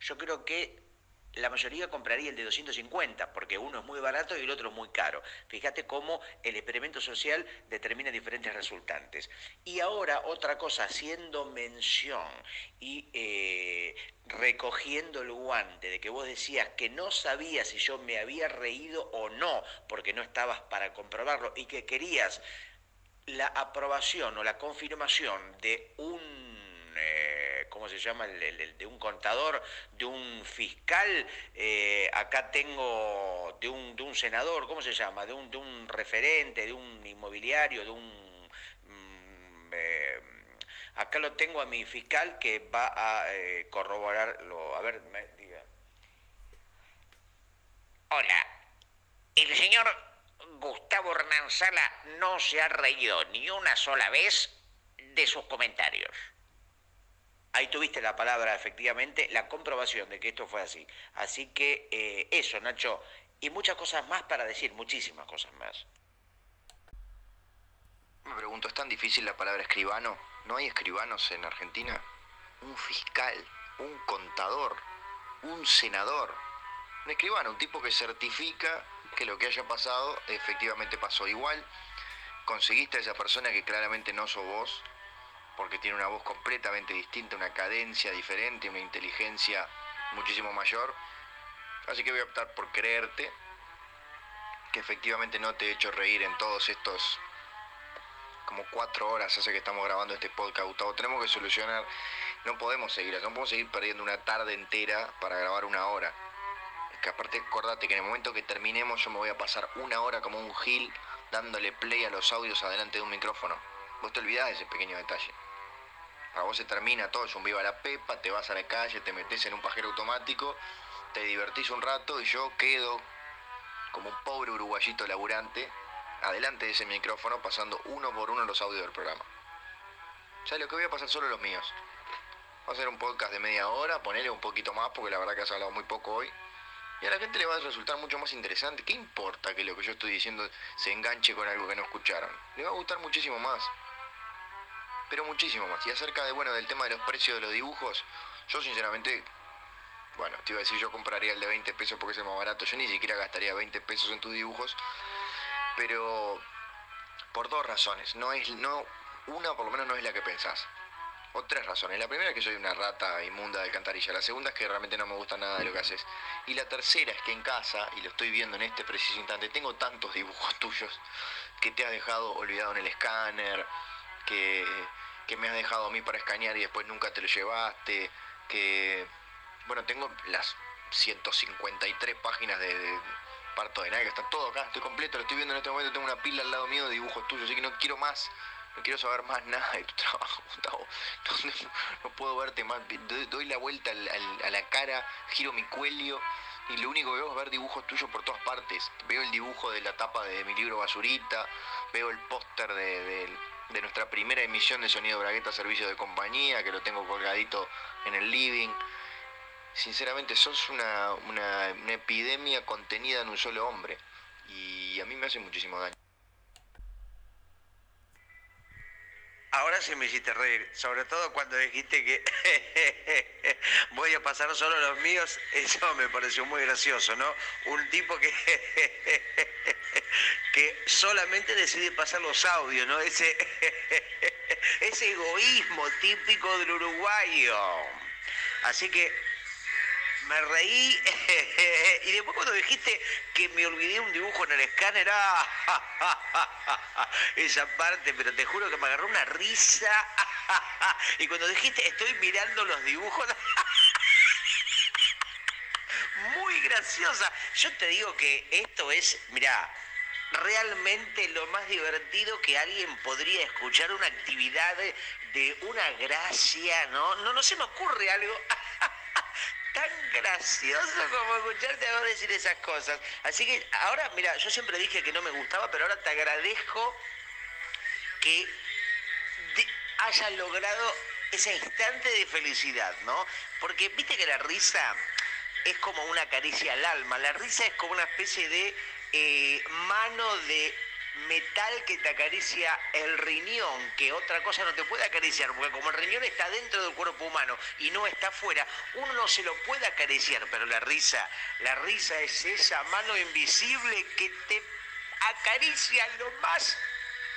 Yo creo que la mayoría compraría el de 250, porque uno es muy barato y el otro es muy caro. Fíjate cómo el experimento social determina diferentes resultantes. Y ahora otra cosa, haciendo mención y eh, recogiendo el guante de que vos decías que no sabías si yo me había reído o no, porque no estabas para comprobarlo, y que querías la aprobación o la confirmación de un... Eh, ¿cómo se llama? El, de un contador, de un fiscal, eh, acá tengo de un, de un senador, ¿cómo se llama? De un, de un referente, de un inmobiliario, de un... Mm, eh, acá lo tengo a mi fiscal que va a corroborarlo. A ver, me, diga. Hola, el señor Gustavo Hernán Sala no se ha reído ni una sola vez de sus comentarios. Ahí tuviste la palabra, efectivamente, la comprobación de que esto fue así. Así que eh, eso, Nacho, y muchas cosas más para decir, muchísimas cosas más. Me pregunto, ¿es tan difícil la palabra escribano? ¿No hay escribanos en Argentina? Un fiscal, un contador, un senador. Un escribano, un tipo que certifica que lo que haya pasado efectivamente pasó. Igual conseguiste a esa persona que claramente no sos vos, porque tiene una voz completamente distinta, una cadencia diferente, una inteligencia muchísimo mayor. Así que voy a optar por creerte, que efectivamente no te he hecho reír en todos estos como cuatro horas hace que estamos grabando este podcast, Gustavo. Tenemos que solucionar, no podemos seguir, no podemos seguir perdiendo una tarde entera para grabar una hora. Que aparte, acordate que en el momento que terminemos yo me voy a pasar una hora como un gil dándole play a los audios adelante de un micrófono. Vos te olvidás de ese pequeño detalle. A vos se termina todo, es un viva la pepa, te vas a la calle, te metes en un pajero automático, te divertís un rato y yo quedo como un pobre uruguayito laburante adelante de ese micrófono pasando uno por uno los audios del programa. Ya lo que voy a pasar solo los míos. Va a ser un podcast de media hora, ponerle un poquito más porque la verdad que has hablado muy poco hoy. Y a la gente le va a resultar mucho más interesante. ¿Qué importa que lo que yo estoy diciendo se enganche con algo que no escucharon? Le va a gustar muchísimo más pero muchísimo más. Y acerca de, bueno, del tema de los precios de los dibujos, yo sinceramente, bueno, te iba a decir, yo compraría el de 20 pesos porque es el más barato, yo ni siquiera gastaría 20 pesos en tus dibujos, pero por dos razones, no es, no, una por lo menos no es la que pensás. O tres razones. La primera es que soy una rata inmunda de alcantarilla. La segunda es que realmente no me gusta nada de lo que haces. Y la tercera es que en casa, y lo estoy viendo en este preciso instante, tengo tantos dibujos tuyos que te has dejado olvidado en el escáner, que, me has dejado a mí para escanear y después nunca te lo llevaste, que, bueno, tengo las 153 páginas de, parto de que está todo acá, estoy completo, lo estoy viendo en este momento, tengo una pila al lado mío de dibujos tuyos, así que no quiero más, no quiero saber más nada de tu trabajo, Gustavo, no, puedo verte más, doy, la vuelta a la cara, giro mi cuello y lo único que veo es ver dibujos tuyos por todas partes. Veo el dibujo de la tapa de mi libro Basurita, veo el póster de, nuestra primera emisión de Sonido Bragueta Servicio de Compañía, que lo tengo colgadito en el living. Sinceramente, sos una, epidemia contenida en un solo hombre. Y a mí me hace muchísimo daño. Ahora sí me hiciste reír, sobre todo cuando dijiste que voy a pasar solo los míos, eso me pareció muy gracioso, ¿no? Un tipo que, que solamente decide pasar los audios, ¿no? Ese, ese egoísmo típico del uruguayo. Así que me reí y después cuando dijiste que me olvidé un dibujo en el escáner, esa parte, pero te juro que me agarró una risa y cuando dijiste estoy mirando los dibujos, muy graciosa. Yo te digo que esto es, mira, realmente lo más divertido que alguien podría escuchar una actividad de una gracia, ¿no? No, no se me ocurre algo tan gracioso como escucharte a vos decir esas cosas. Así que ahora, mira, yo siempre dije que no me gustaba, pero ahora te agradezco que hayas logrado ese instante de felicidad, ¿no? Porque viste que la risa es como una caricia al alma, la risa es como una especie de eh, mano de metal que te acaricia el riñón, que otra cosa no te puede acariciar, porque como el riñón está dentro del cuerpo humano y no está afuera, uno no se lo puede acariciar, pero la risa, la risa es esa mano invisible que te acaricia lo más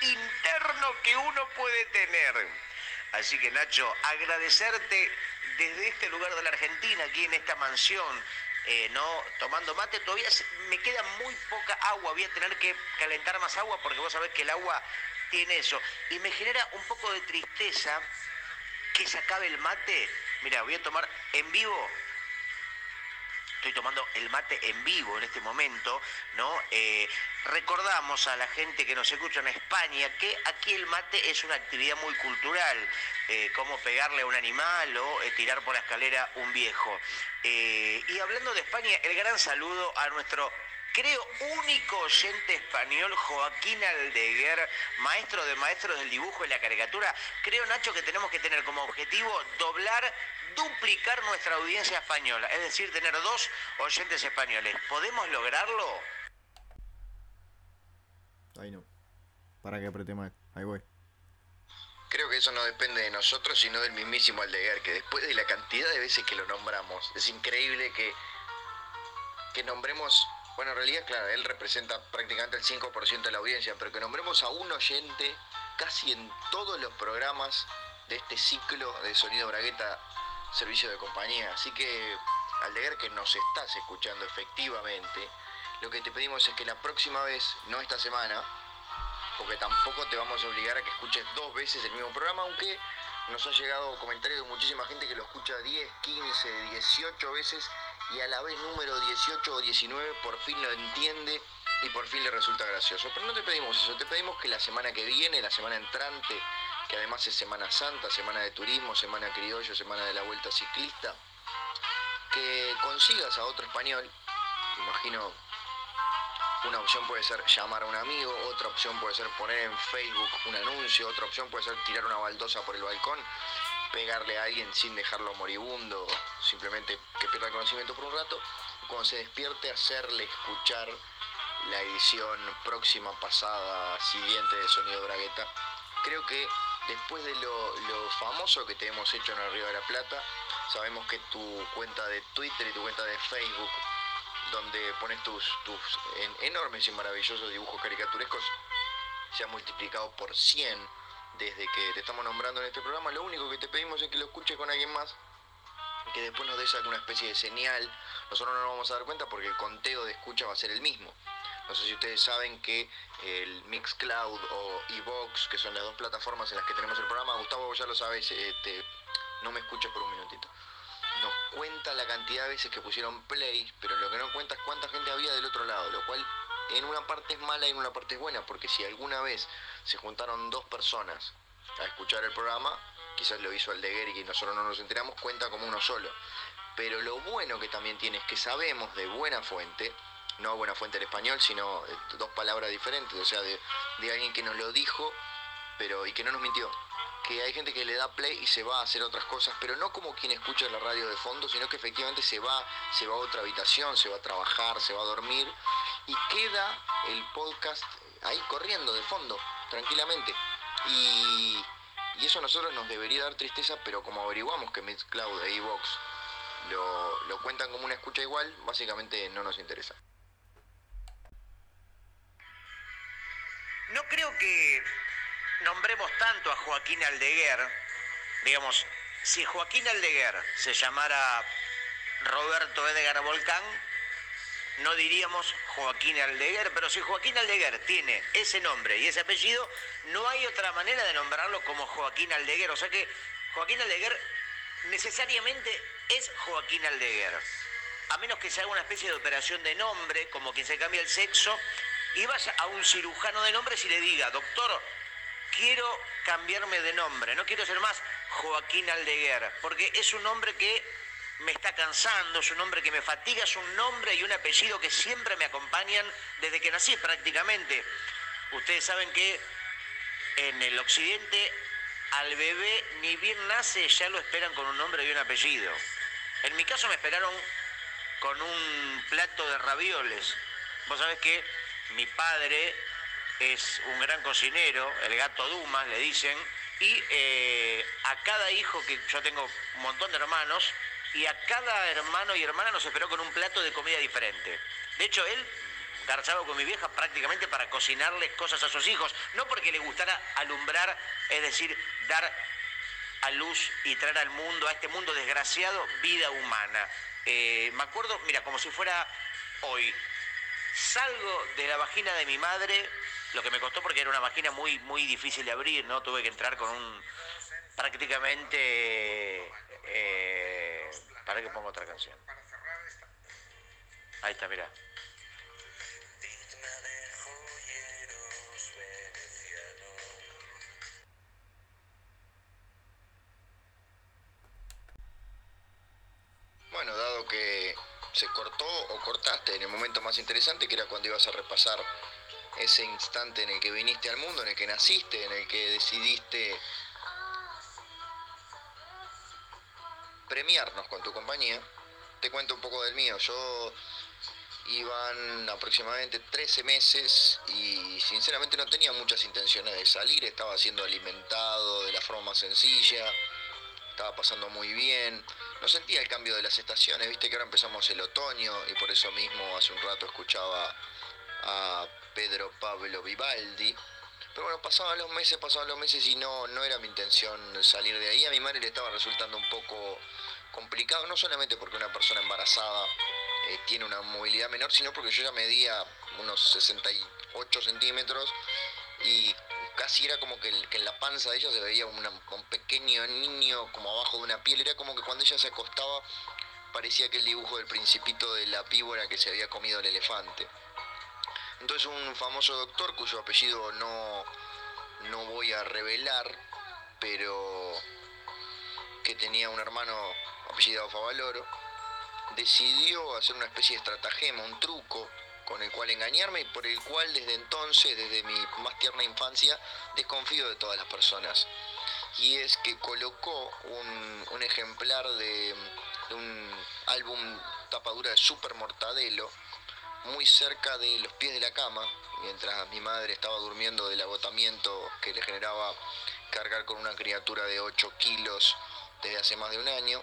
interno que uno puede tener. Así que Nacho, agradecerte desde este lugar de la Argentina, aquí en esta mansión, eh, no tomando mate, todavía me queda muy poca agua, voy a tener que calentar más agua porque vos sabés que el agua tiene eso. Y me genera un poco de tristeza que se acabe el mate. Mira, voy a tomar en vivo estoy tomando el mate en vivo en este momento, ¿no? Eh, recordamos a la gente que nos escucha en España que aquí el mate es una actividad muy cultural, eh, como pegarle a un animal o eh, tirar por la escalera un viejo. y hablando de España, el gran saludo a nuestro creo único oyente español, Joaquín Aldeguer, maestro de maestros del dibujo y la caricatura. Creo, Nacho, que tenemos que tener como objetivo doblar, duplicar nuestra audiencia española, es decir, tener dos oyentes españoles. ¿Podemos lograrlo? Ahí no. Para que apriete más. Ahí voy. Creo que eso no depende de nosotros, sino del mismísimo Aldeguer, que después de la cantidad de veces que lo nombramos, es increíble que, que nombremos, bueno, en realidad, claro, él representa prácticamente el 5% de la audiencia, pero que nombremos a un oyente casi en todos los programas de este ciclo de Sonido Bragueta Servicio de Compañía. Así que, Aldeguer, que nos estás escuchando efectivamente, lo que te pedimos es que la próxima vez, no esta semana, porque tampoco te vamos a obligar a que escuches dos veces el mismo programa, aunque nos ha llegado comentarios de muchísima gente que lo escucha 10, 15, 18 veces y a la vez número 18 o 19 por fin lo entiende y por fin le resulta gracioso. Pero no te pedimos eso, te pedimos que la semana que viene, la semana entrante, que además es Semana Santa, Semana de Turismo, Semana Criollo, Semana de la Vuelta Ciclista, que consigas a otro español, imagino una opción puede ser llamar a un amigo, otra opción puede ser poner en Facebook un anuncio, otra opción puede ser tirar una baldosa por el balcón, pegarle a alguien sin dejarlo moribundo, simplemente que pierda conocimiento por un rato, cuando se despierte hacerle escuchar la edición próxima, pasada, siguiente de Sonido Bragueta. Creo que después de lo, famoso que te hemos hecho en el Río de la Plata, sabemos que tu cuenta de Twitter y tu cuenta de Facebook donde pones tus, tus enormes y maravillosos dibujos caricaturescos, se ha multiplicado por 100 desde que te estamos nombrando en este programa. Lo único que te pedimos es que lo escuches con alguien más, que después nos des alguna especie de señal. Nosotros no nos vamos a dar cuenta porque el conteo de escucha va a ser el mismo. No sé si ustedes saben que el Mixcloud o Evox, que son las dos plataformas en las que tenemos el programa, Gustavo, vos ya lo sabes, este, no me escuches por un minutito nos cuenta la cantidad de veces que pusieron play, pero lo que no cuenta es cuánta gente había del otro lado, lo cual en una parte es mala y en una parte es buena, porque si alguna vez se juntaron dos personas a escuchar el programa, quizás lo hizo el de Gary y nosotros no nos enteramos, cuenta como uno solo. Pero lo bueno que también tiene es que sabemos de buena fuente, no buena fuente en español, sino dos palabras diferentes, o sea, de, alguien que nos lo dijo, pero y que no nos mintió que hay gente que le da play y se va a hacer otras cosas, pero no como quien escucha la radio de fondo, sino que efectivamente se va, se va a otra habitación, se va a trabajar, se va a dormir y queda el podcast ahí corriendo de fondo, tranquilamente. Y, eso a nosotros nos debería dar tristeza, pero como averiguamos que Mixcloud e Evox lo cuentan como una escucha igual, básicamente no nos interesa. No creo que nombremos tanto a Joaquín Aldeguer, digamos, si Joaquín Aldeguer se llamara Roberto Edgar Volcán, no diríamos Joaquín Aldeguer, pero si Joaquín Aldeguer tiene ese nombre y ese apellido, no hay otra manera de nombrarlo como Joaquín Aldeguer. O sea que Joaquín Aldeguer necesariamente es Joaquín Aldeguer. A menos que se haga una especie de operación de nombre, como quien se cambia el sexo, y vaya a un cirujano de nombres y le diga, doctor, quiero cambiarme de nombre, no quiero ser más Joaquín Aldeguer, porque es un nombre que me está cansando, es un nombre que me fatiga, es un nombre y un apellido que siempre me acompañan desde que nací prácticamente. Ustedes saben que en el occidente al bebé ni bien nace ya lo esperan con un nombre y un apellido. En mi caso me esperaron con un plato de ravioles. Vos sabés que mi padre es un gran cocinero, el gato Dumas le dicen, y eh, a cada hijo, que yo tengo un montón de hermanos, y a cada hermano y hermana nos esperó con un plato de comida diferente. De hecho, él garchaba con mi vieja prácticamente para cocinarles cosas a sus hijos, no porque le gustara alumbrar, es decir, dar a luz y traer al mundo, a este mundo desgraciado, vida humana. Eh, me acuerdo, mira, como si fuera hoy, salgo de la vagina de mi madre lo que me costó porque era una máquina muy, muy difícil de abrir, ¿no? Tuve que entrar con un prácticamente eh, para que ponga otra canción. Ahí está, mira. Bueno, dado que se cortó o cortaste en el momento más interesante, que era cuando ibas a repasar ese instante en el que viniste al mundo, en el que naciste, en el que decidiste premiarnos con tu compañía. Te cuento un poco del mío. Yo iban aproximadamente 13 meses y sinceramente no tenía muchas intenciones de salir, estaba siendo alimentado de la forma más sencilla, estaba pasando muy bien, no sentía el cambio de las estaciones, viste que ahora empezamos el otoño y por eso mismo hace un rato escuchaba a Pedro Pablo Vivaldi. Pero bueno, pasaban los meses, pasaban los meses y no, no era mi intención salir de ahí. A mi madre le estaba resultando un poco complicado, no solamente porque una persona embarazada eh, tiene una movilidad menor, sino porque yo ya medía unos 68 centímetros y casi era como que, en la panza de ella se veía un pequeño niño como abajo de una piel, era como que cuando ella se acostaba parecía que el dibujo del principito de la víbora que se había comido el elefante. Entonces un famoso doctor cuyo apellido no, no voy a revelar, pero que tenía un hermano apellidado Favaloro, decidió hacer una especie de estratagema, un truco con el cual engañarme y por el cual desde entonces, desde mi más tierna infancia, desconfío de todas las personas. Y es que colocó un, ejemplar de, un álbum tapadura de Super Mortadelo muy cerca de los pies de la cama, mientras mi madre estaba durmiendo del agotamiento que le generaba cargar con una criatura de 8 kilos desde hace más de un año.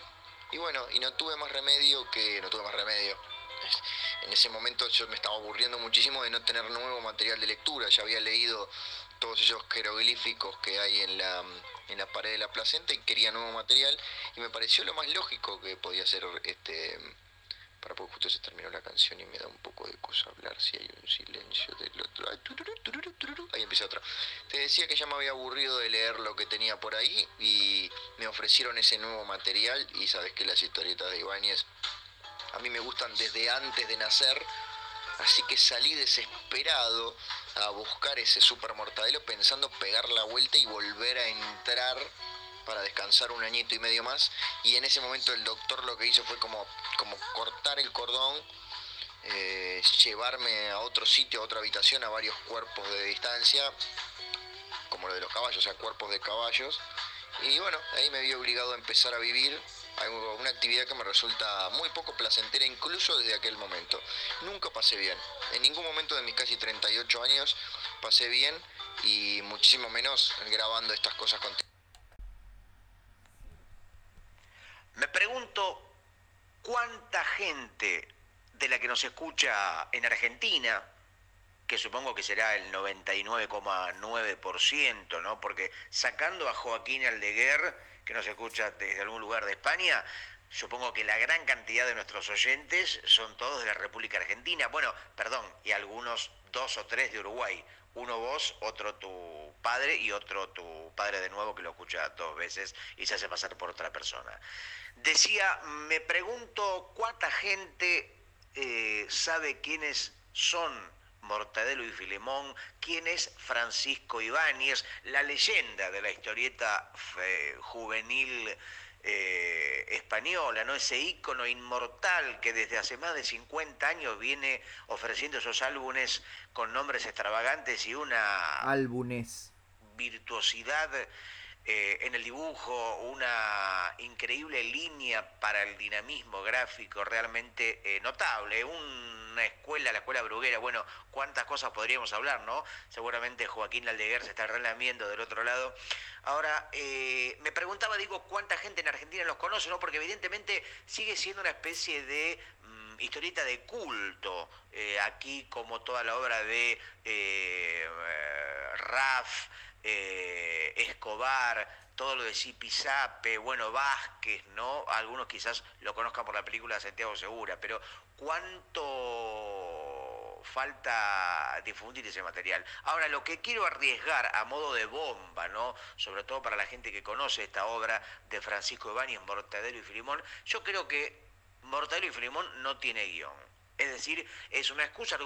Y bueno, y no tuve más remedio que, no tuve más remedio. En ese momento yo me estaba aburriendo muchísimo de no tener nuevo material de lectura. Ya había leído todos esos jeroglíficos que hay en la, en la pared de la placenta y quería nuevo material. Y me pareció lo más lógico que podía ser este para porque justo se terminó la canción y me da un poco de cosa hablar si hay un silencio del otro. Ahí empieza otra. Te decía que ya me había aburrido de leer lo que tenía por ahí y me ofrecieron ese nuevo material y sabes que las historietas de Ibáñez a mí me gustan desde antes de nacer. Así que salí desesperado a buscar ese super mortadelo pensando pegar la vuelta y volver a entrar para descansar un añito y medio más y en ese momento el doctor lo que hizo fue como, como cortar el cordón, eh, llevarme a otro sitio, a otra habitación, a varios cuerpos de distancia, como lo de los caballos, o sea, cuerpos de caballos. Y bueno, ahí me vi obligado a empezar a vivir una actividad que me resulta muy poco placentera incluso desde aquel momento. Nunca pasé bien. En ningún momento de mis casi 38 años pasé bien y muchísimo menos grabando estas cosas contigo. Me pregunto cuánta gente de la que nos escucha en Argentina, que supongo que será el 99,9%, ¿no? Porque sacando a Joaquín Aldeguer, que nos escucha desde algún lugar de España, supongo que la gran cantidad de nuestros oyentes son todos de la República Argentina. Bueno, perdón, y algunos dos o tres de Uruguay. Uno vos, otro tu padre y otro tu padre de nuevo que lo escucha dos veces y se hace pasar por otra persona. Decía, me pregunto cuánta gente eh, sabe quiénes son Mortadelo y Filemón, quién es Francisco Ibáñez, la leyenda de la historieta eh, juvenil eh, española, ¿no? ese ícono inmortal que desde hace más de 50 años viene ofreciendo esos álbumes con nombres extravagantes y una álbumes virtuosidad eh, en el dibujo, una increíble línea para el dinamismo gráfico realmente eh, notable, una escuela, la escuela bruguera, bueno, cuántas cosas podríamos hablar, ¿no? Seguramente Joaquín Aldeguer se está relamiendo del otro lado. Ahora, eh, me preguntaba, digo, cuánta gente en Argentina los conoce, ¿no? Porque evidentemente sigue siendo una especie de mm, historieta de culto, aquí como toda la obra de Raf, eh, Escobar, todo lo de Zipizape, bueno, Vázquez, ¿no? Algunos quizás lo conozcan por la película de Santiago Segura, pero ¿cuánto falta difundir ese material? Ahora, lo que quiero arriesgar a modo de bomba, ¿no? Sobre todo para la gente que conoce esta obra de Francisco Ibáñez, Mortadelo y Filimón, yo creo que Mortadelo y Filimón no tiene guion. Es decir, es una excusa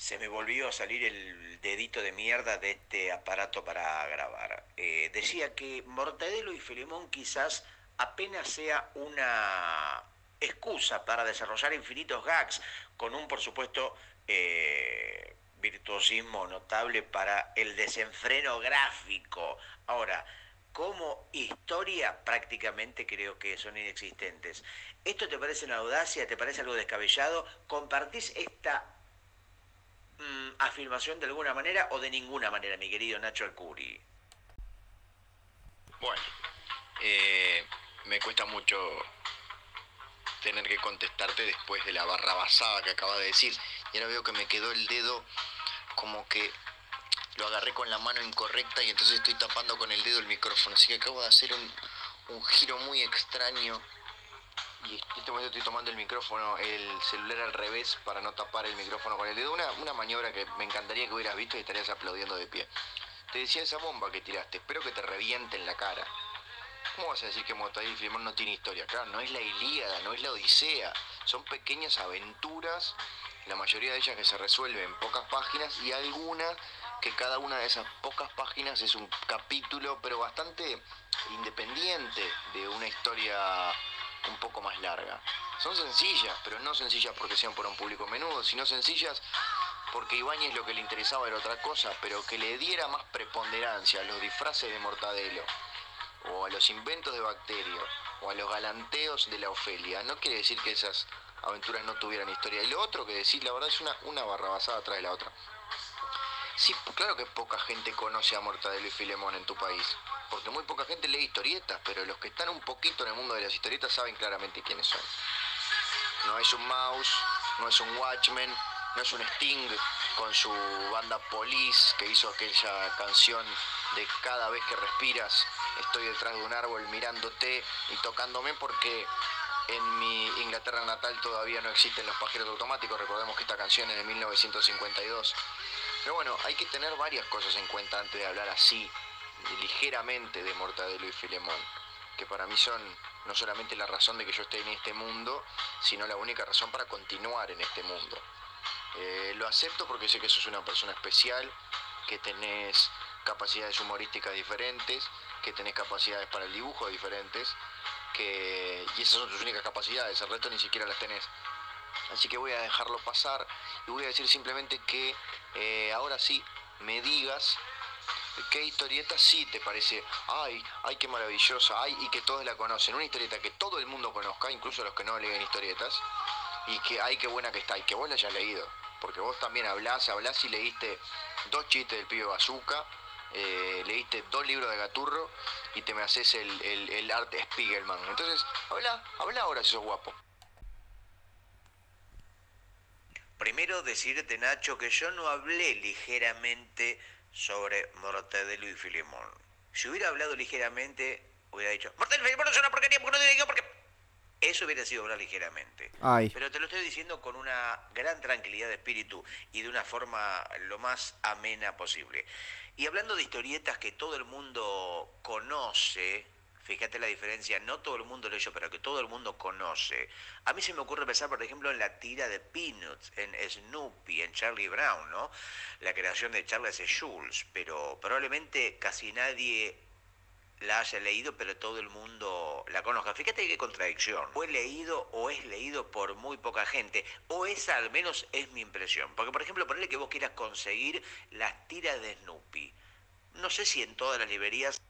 se me volvió a salir el dedito de mierda de este aparato para grabar. Eh, decía que Mortadelo y Filemón quizás apenas sea una excusa para desarrollar infinitos gags, con un, por supuesto, eh, virtuosismo notable para el desenfreno gráfico. Ahora, como historia prácticamente creo que son inexistentes. ¿Esto te parece una audacia? ¿Te parece algo descabellado? ¿Compartís esta mm, afirmación de alguna manera o de ninguna manera, mi querido Nacho Alcuri? Bueno, eh, me cuesta mucho tener que contestarte después de la barra basada que acaba de decir. Y ahora veo que me quedó el dedo como que lo agarré con la mano incorrecta y entonces estoy tapando con el dedo el micrófono. Así que acabo de hacer un, un giro muy extraño. Y en este momento estoy tomando el micrófono, el celular al revés para no tapar el micrófono con el dedo. Una, una maniobra que me encantaría que hubieras visto y estarías aplaudiendo de pie. Te decía esa bomba que tiraste, espero que te reviente en la cara. ¿Cómo vas a decir que Mortadelo y Filemón no tiene historia? Claro, no es la Ilíada, no es la Odisea. Son pequeñas aventuras, la mayoría de ellas que se resuelven en pocas páginas y algunas que cada una de esas pocas páginas es un capítulo, pero bastante independiente de una historia un poco más larga. Son sencillas, pero no sencillas porque sean por un público menudo, sino sencillas porque Ibáñez lo que le interesaba era otra cosa, pero que le diera más preponderancia a los disfraces de Mortadelo, o a los inventos de Bacterio, o a los galanteos de la Ofelia. No quiere decir que esas aventuras no tuvieran historia. Y lo otro que decir, la verdad, es una, una barra basada atrás de la otra. Sí, claro que poca gente conoce a Mortadelo y Filemón en tu país, porque muy poca gente lee historietas, pero los que están un poquito en el mundo de las historietas saben claramente quiénes son. No es un Mouse, no es un Watchmen, no es un Sting con su banda Police que hizo aquella canción de cada vez que respiras estoy detrás de un árbol mirándote y tocándome porque en mi Inglaterra natal todavía no existen los pajeros automáticos, recordemos que esta canción es de 1952. Pero bueno, hay que tener varias cosas en cuenta antes de hablar así, ligeramente de Mortadelo y Filemón, que para mí son no solamente la razón de que yo esté en este mundo, sino la única razón para continuar en este mundo. Eh, lo acepto porque sé que sos una persona especial, que tenés capacidades humorísticas diferentes, que tenés capacidades para el dibujo diferentes, que, y esas son tus únicas capacidades, el resto ni siquiera las tenés. Así que voy a dejarlo pasar y voy a decir simplemente que eh, ahora sí me digas qué historieta sí te parece, ay, ay, qué maravillosa, ay, y que todos la conocen. Una historieta que todo el mundo conozca, incluso los que no leen historietas, y que ay, qué buena que está, y que vos la hayas leído. Porque vos también hablás, hablás y leíste dos chistes del pibe Bazooka, eh, leíste dos libros de Gaturro y te me haces el, el, el art Spiegelman. Entonces, habla, habla ahora si sos guapo. Primero decirte, Nacho, que yo no hablé ligeramente sobre Mortadelo y Filemón. Si hubiera hablado ligeramente, hubiera dicho, Mortadelo y Filemón es una porquería porque no tiene porque... Eso hubiera sido hablar ligeramente. Ay. Pero te lo estoy diciendo con una gran tranquilidad de espíritu y de una forma lo más amena posible. Y hablando de historietas que todo el mundo conoce, fíjate la diferencia, no todo el mundo leyó, pero que todo el mundo conoce. A mí se me ocurre pensar, por ejemplo, en la tira de Peanuts, en Snoopy, en Charlie Brown, ¿no? La creación de Charles Schulz, pero probablemente casi nadie la haya leído, pero todo el mundo la conozca. Fíjate qué contradicción. Fue leído o es leído por muy poca gente, o esa al menos es mi impresión. Porque, por ejemplo, ponerle que vos quieras conseguir las tiras de Snoopy. No sé si en todas las librerías...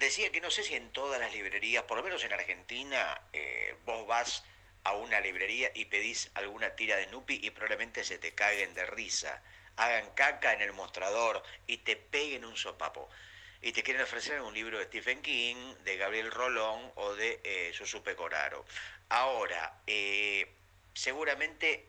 Decía que no sé si en todas las librerías, por lo menos en Argentina, eh, vos vas a una librería y pedís alguna tira de Snoopy y probablemente se te caguen de risa hagan caca en el mostrador y te peguen un sopapo. Y te quieren ofrecer un libro de Stephen King, de Gabriel Rolón o de eh, Susupe Coraro. Ahora, eh, seguramente,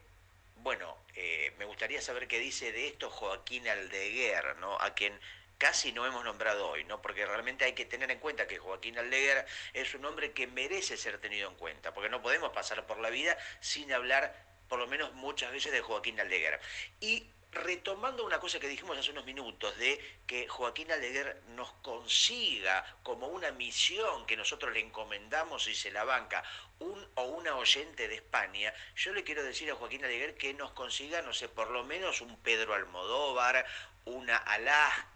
bueno, eh, me gustaría saber qué dice de esto Joaquín Aldeguer, ¿no? A quien casi no hemos nombrado hoy, ¿no? Porque realmente hay que tener en cuenta que Joaquín Aldeguer es un hombre que merece ser tenido en cuenta, porque no podemos pasar por la vida sin hablar, por lo menos muchas veces, de Joaquín Aldeguer. Y retomando una cosa que dijimos hace unos minutos, de que Joaquín Aldeguer nos consiga como una misión que nosotros le encomendamos y se la banca un o una oyente de España, yo le quiero decir a Joaquín Aldeguer que nos consiga, no sé, por lo menos un Pedro Almodóvar, una Alaska,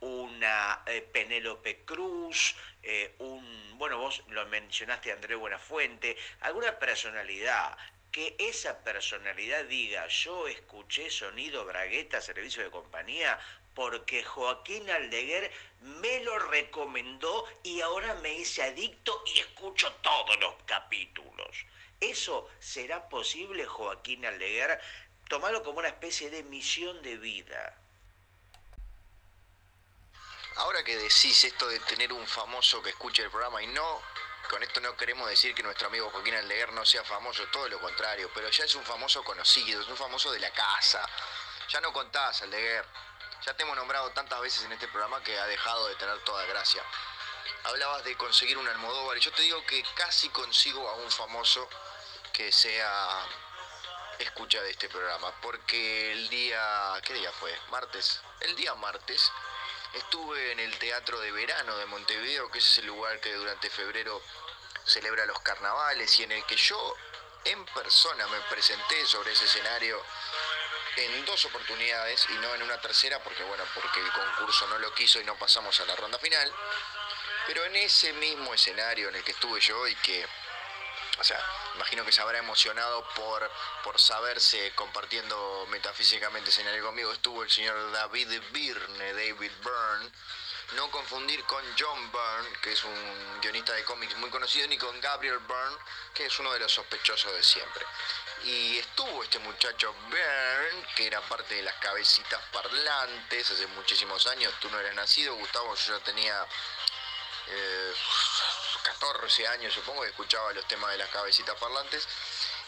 Una eh, Penélope Cruz, eh, un, bueno, vos lo mencionaste André Buenafuente, alguna personalidad que esa personalidad diga, yo escuché sonido Bragueta, servicio de compañía, porque Joaquín Aldeguer me lo recomendó y ahora me hice adicto y escucho todos los capítulos. ¿Eso será posible, Joaquín Aldeguer? Tomarlo como una especie de misión de vida. Ahora que decís esto de tener un famoso que escuche el programa y no, con esto no queremos decir que nuestro amigo Joaquín Aldeguer no sea famoso, todo lo contrario, pero ya es un famoso conocido, es un famoso de la casa. Ya no contás, Aldeguer. Ya te hemos nombrado tantas veces en este programa que ha dejado de tener toda gracia. Hablabas de conseguir un Almodóvar y yo te digo que casi consigo a un famoso que sea escucha de este programa, porque el día, ¿qué día fue? Martes. El día martes Estuve en el Teatro de Verano de Montevideo, que es el lugar que durante febrero celebra los carnavales y en el que yo en persona me presenté sobre ese escenario en dos oportunidades y no en una tercera porque bueno, porque el concurso no lo quiso y no pasamos a la ronda final. Pero en ese mismo escenario en el que estuve yo y que o sea, imagino que se habrá emocionado por, por saberse compartiendo metafísicamente escenario conmigo. Estuvo el señor David Byrne, David Byrne. No confundir con John Byrne, que es un guionista de cómics muy conocido, ni con Gabriel Byrne, que es uno de los sospechosos de siempre. Y estuvo este muchacho Byrne, que era parte de las cabecitas parlantes hace muchísimos años. Tú no eras nacido, Gustavo, yo ya tenía eh, 14 años supongo que escuchaba los temas de las cabecitas parlantes.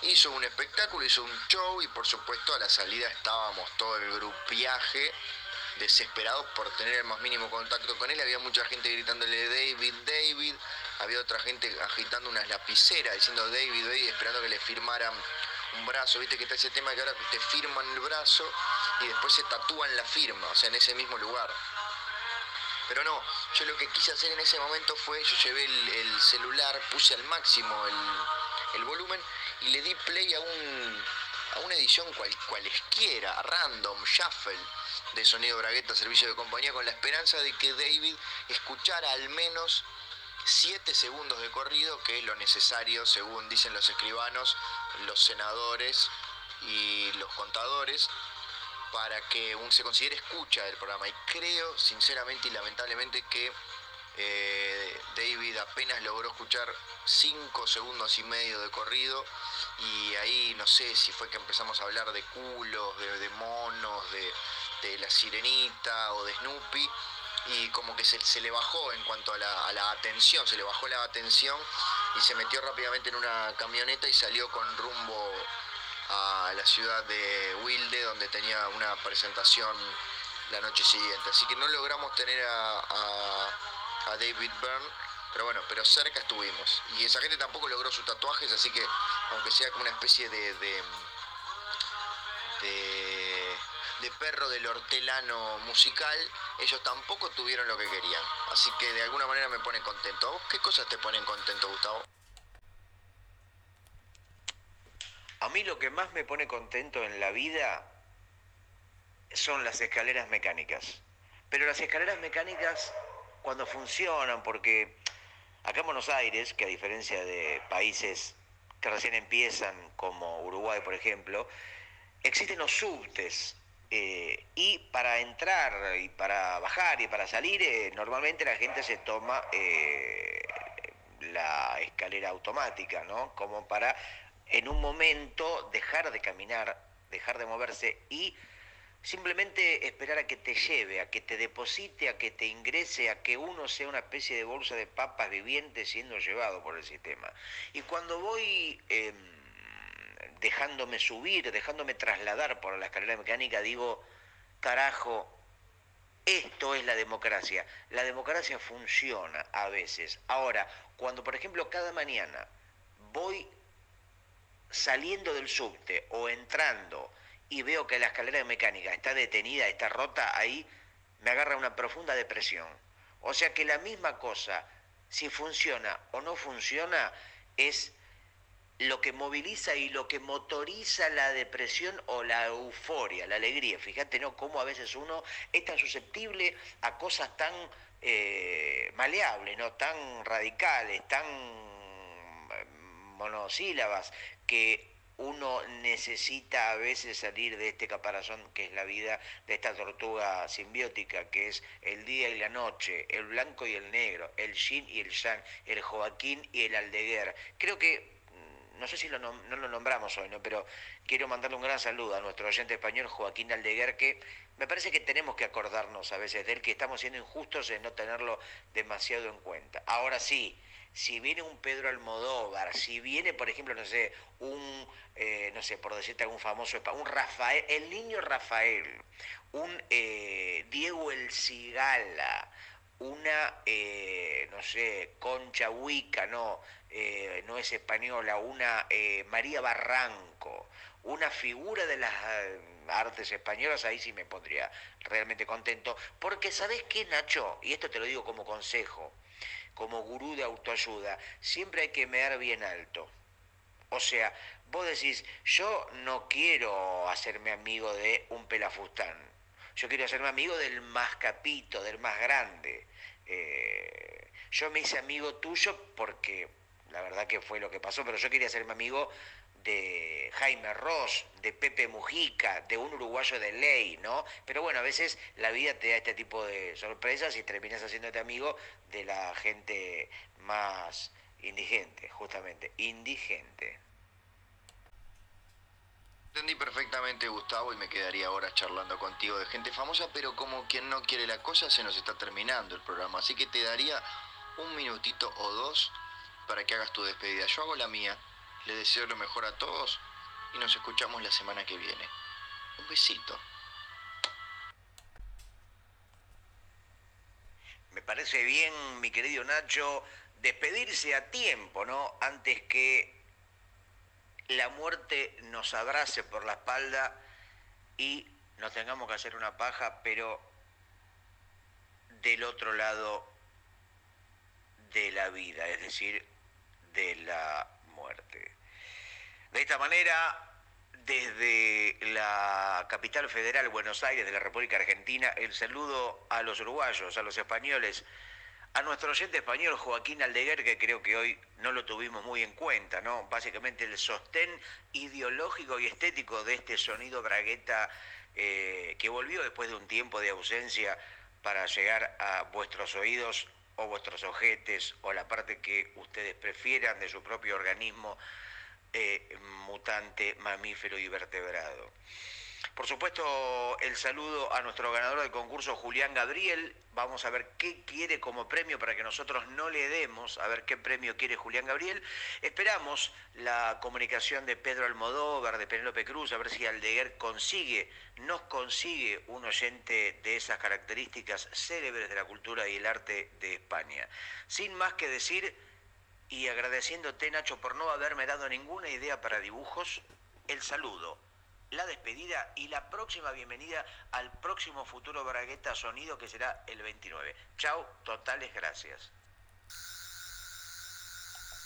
Hizo un espectáculo, hizo un show y por supuesto a la salida estábamos todo el grupiaje desesperados por tener el más mínimo contacto con él. Había mucha gente gritándole David, David. Había otra gente agitando unas lapiceras diciendo David, David, esperando que le firmaran un brazo. Viste que está ese tema que ahora te firman el brazo y después se tatúan la firma, o sea, en ese mismo lugar. Pero no, yo lo que quise hacer en ese momento fue, yo llevé el, celular, puse al máximo el, volumen y le di play a, un, a una edición cual, cualesquiera, random, shuffle de sonido bragueta, servicio de compañía, con la esperanza de que David escuchara al menos 7 segundos de corrido, que es lo necesario, según dicen los escribanos, los senadores y los contadores, para que un, se considere escucha del programa. Y creo, sinceramente y lamentablemente, que eh, David apenas logró escuchar 5 segundos y medio de corrido y ahí no sé si fue que empezamos a hablar de culos, de, monos, de, la sirenita o de Snoopy y como que se, le bajó en cuanto a la, a la, atención, se le bajó la atención y se metió rápidamente en una camioneta y salió con rumbo a la ciudad de Wilde, donde tenía una presentación la noche siguiente. Así que no logramos tener a, David Byrne, pero bueno, pero cerca estuvimos. Y esa gente tampoco logró sus tatuajes, así que aunque sea como una especie de, de, de, perro del hortelano musical, ellos tampoco tuvieron lo que querían. Así que de alguna manera me ponen contento. ¿A vos qué cosas te ponen contento, Gustavo? A mí lo que más me pone contento en la vida son las escaleras mecánicas. Pero las escaleras mecánicas cuando funcionan, porque acá en Buenos Aires, que a diferencia de países que recién empiezan, como Uruguay, por ejemplo, existen los subtes. Eh, y para entrar y para bajar y para salir, eh, normalmente la gente se toma eh, la escalera automática, ¿no? Como para en un momento dejar de caminar, dejar de moverse y simplemente esperar a que te lleve, a que te deposite, a que te ingrese, a que uno sea una especie de bolsa de papas viviente siendo llevado por el sistema. Y cuando voy em, dejándome subir, dejándome trasladar por la escalera mecánica, digo, carajo, esto es la democracia. La democracia funciona a veces. Ahora, cuando por ejemplo cada mañana voy saliendo del subte o entrando y veo que la escalera mecánica está detenida, está rota, ahí me agarra una profunda depresión. O sea que la misma cosa, si funciona o no funciona, es lo que moviliza y lo que motoriza la depresión o la euforia, la alegría. Fíjate, ¿no? Cómo a veces uno es tan susceptible a cosas tan eh, maleables, ¿no? Tan radicales, tan monosílabas, que uno necesita a veces salir de este caparazón que es la vida, de esta tortuga simbiótica que es el día y la noche, el blanco y el negro, el yin y el yang, el Joaquín y el Aldeguer. Creo que no sé si no lo nombramos hoy, ¿no? pero quiero mandarle un gran saludo a nuestro oyente español Joaquín Aldeguer, que me parece que tenemos que acordarnos a veces de él, que estamos siendo injustos en no tenerlo demasiado en cuenta. Ahora sí, si viene un Pedro Almodóvar, si viene, por ejemplo, no sé, un, eh, no sé, por decirte algún famoso, un Rafael, el niño Rafael, un eh, Diego El Cigala, una, eh, no sé, Concha Huica, no, eh, no es española, una eh, María Barranco, una figura de las artes españolas, ahí sí me pondría realmente contento, porque ¿sabes qué, Nacho? Y esto te lo digo como consejo, como gurú de autoayuda, siempre hay que mear bien alto. O sea, vos decís, yo no quiero hacerme amigo de un pelafustán, yo quiero hacerme amigo del más capito, del más grande. Eh, yo me hice amigo tuyo porque la verdad que fue lo que pasó, pero yo quería serme amigo de Jaime Ross, de Pepe Mujica, de un uruguayo de ley, ¿no? Pero bueno, a veces la vida te da este tipo de sorpresas y terminas haciéndote amigo de la gente más indigente, justamente, indigente. Entendí perfectamente, Gustavo, y me quedaría ahora charlando contigo de gente famosa, pero como quien no quiere la cosa, se nos está terminando el programa. Así que te daría un minutito o dos para que hagas tu despedida. Yo hago la mía. Le deseo lo mejor a todos y nos escuchamos la semana que viene. Un besito. Me parece bien, mi querido Nacho, despedirse a tiempo, ¿no? Antes que la muerte nos abrace por la espalda y nos tengamos que hacer una paja, pero del otro lado de la vida, es decir, de la muerte. De esta manera, desde la capital federal, Buenos Aires, de la República Argentina, el saludo a los uruguayos, a los españoles, a nuestro oyente español Joaquín Aldeguer, que creo que hoy no lo tuvimos muy en cuenta, ¿no? Básicamente el sostén ideológico y estético de este sonido bragueta eh, que volvió después de un tiempo de ausencia para llegar a vuestros oídos o vuestros ojetes o la parte que ustedes prefieran de su propio organismo eh, mutante, mamífero y vertebrado. Por supuesto, el saludo a nuestro ganador del concurso, Julián Gabriel. Vamos a ver qué quiere como premio para que nosotros no le demos, a ver qué premio quiere Julián Gabriel. Esperamos la comunicación de Pedro Almodóvar, de Penélope Cruz, a ver si Aldeguer consigue, nos consigue un oyente de esas características célebres de la cultura y el arte de España. Sin más que decir, y agradeciéndote, Nacho, por no haberme dado ninguna idea para dibujos, el saludo la despedida y la próxima bienvenida al próximo futuro Bragueta Sonido que será el 29. Chao, totales gracias.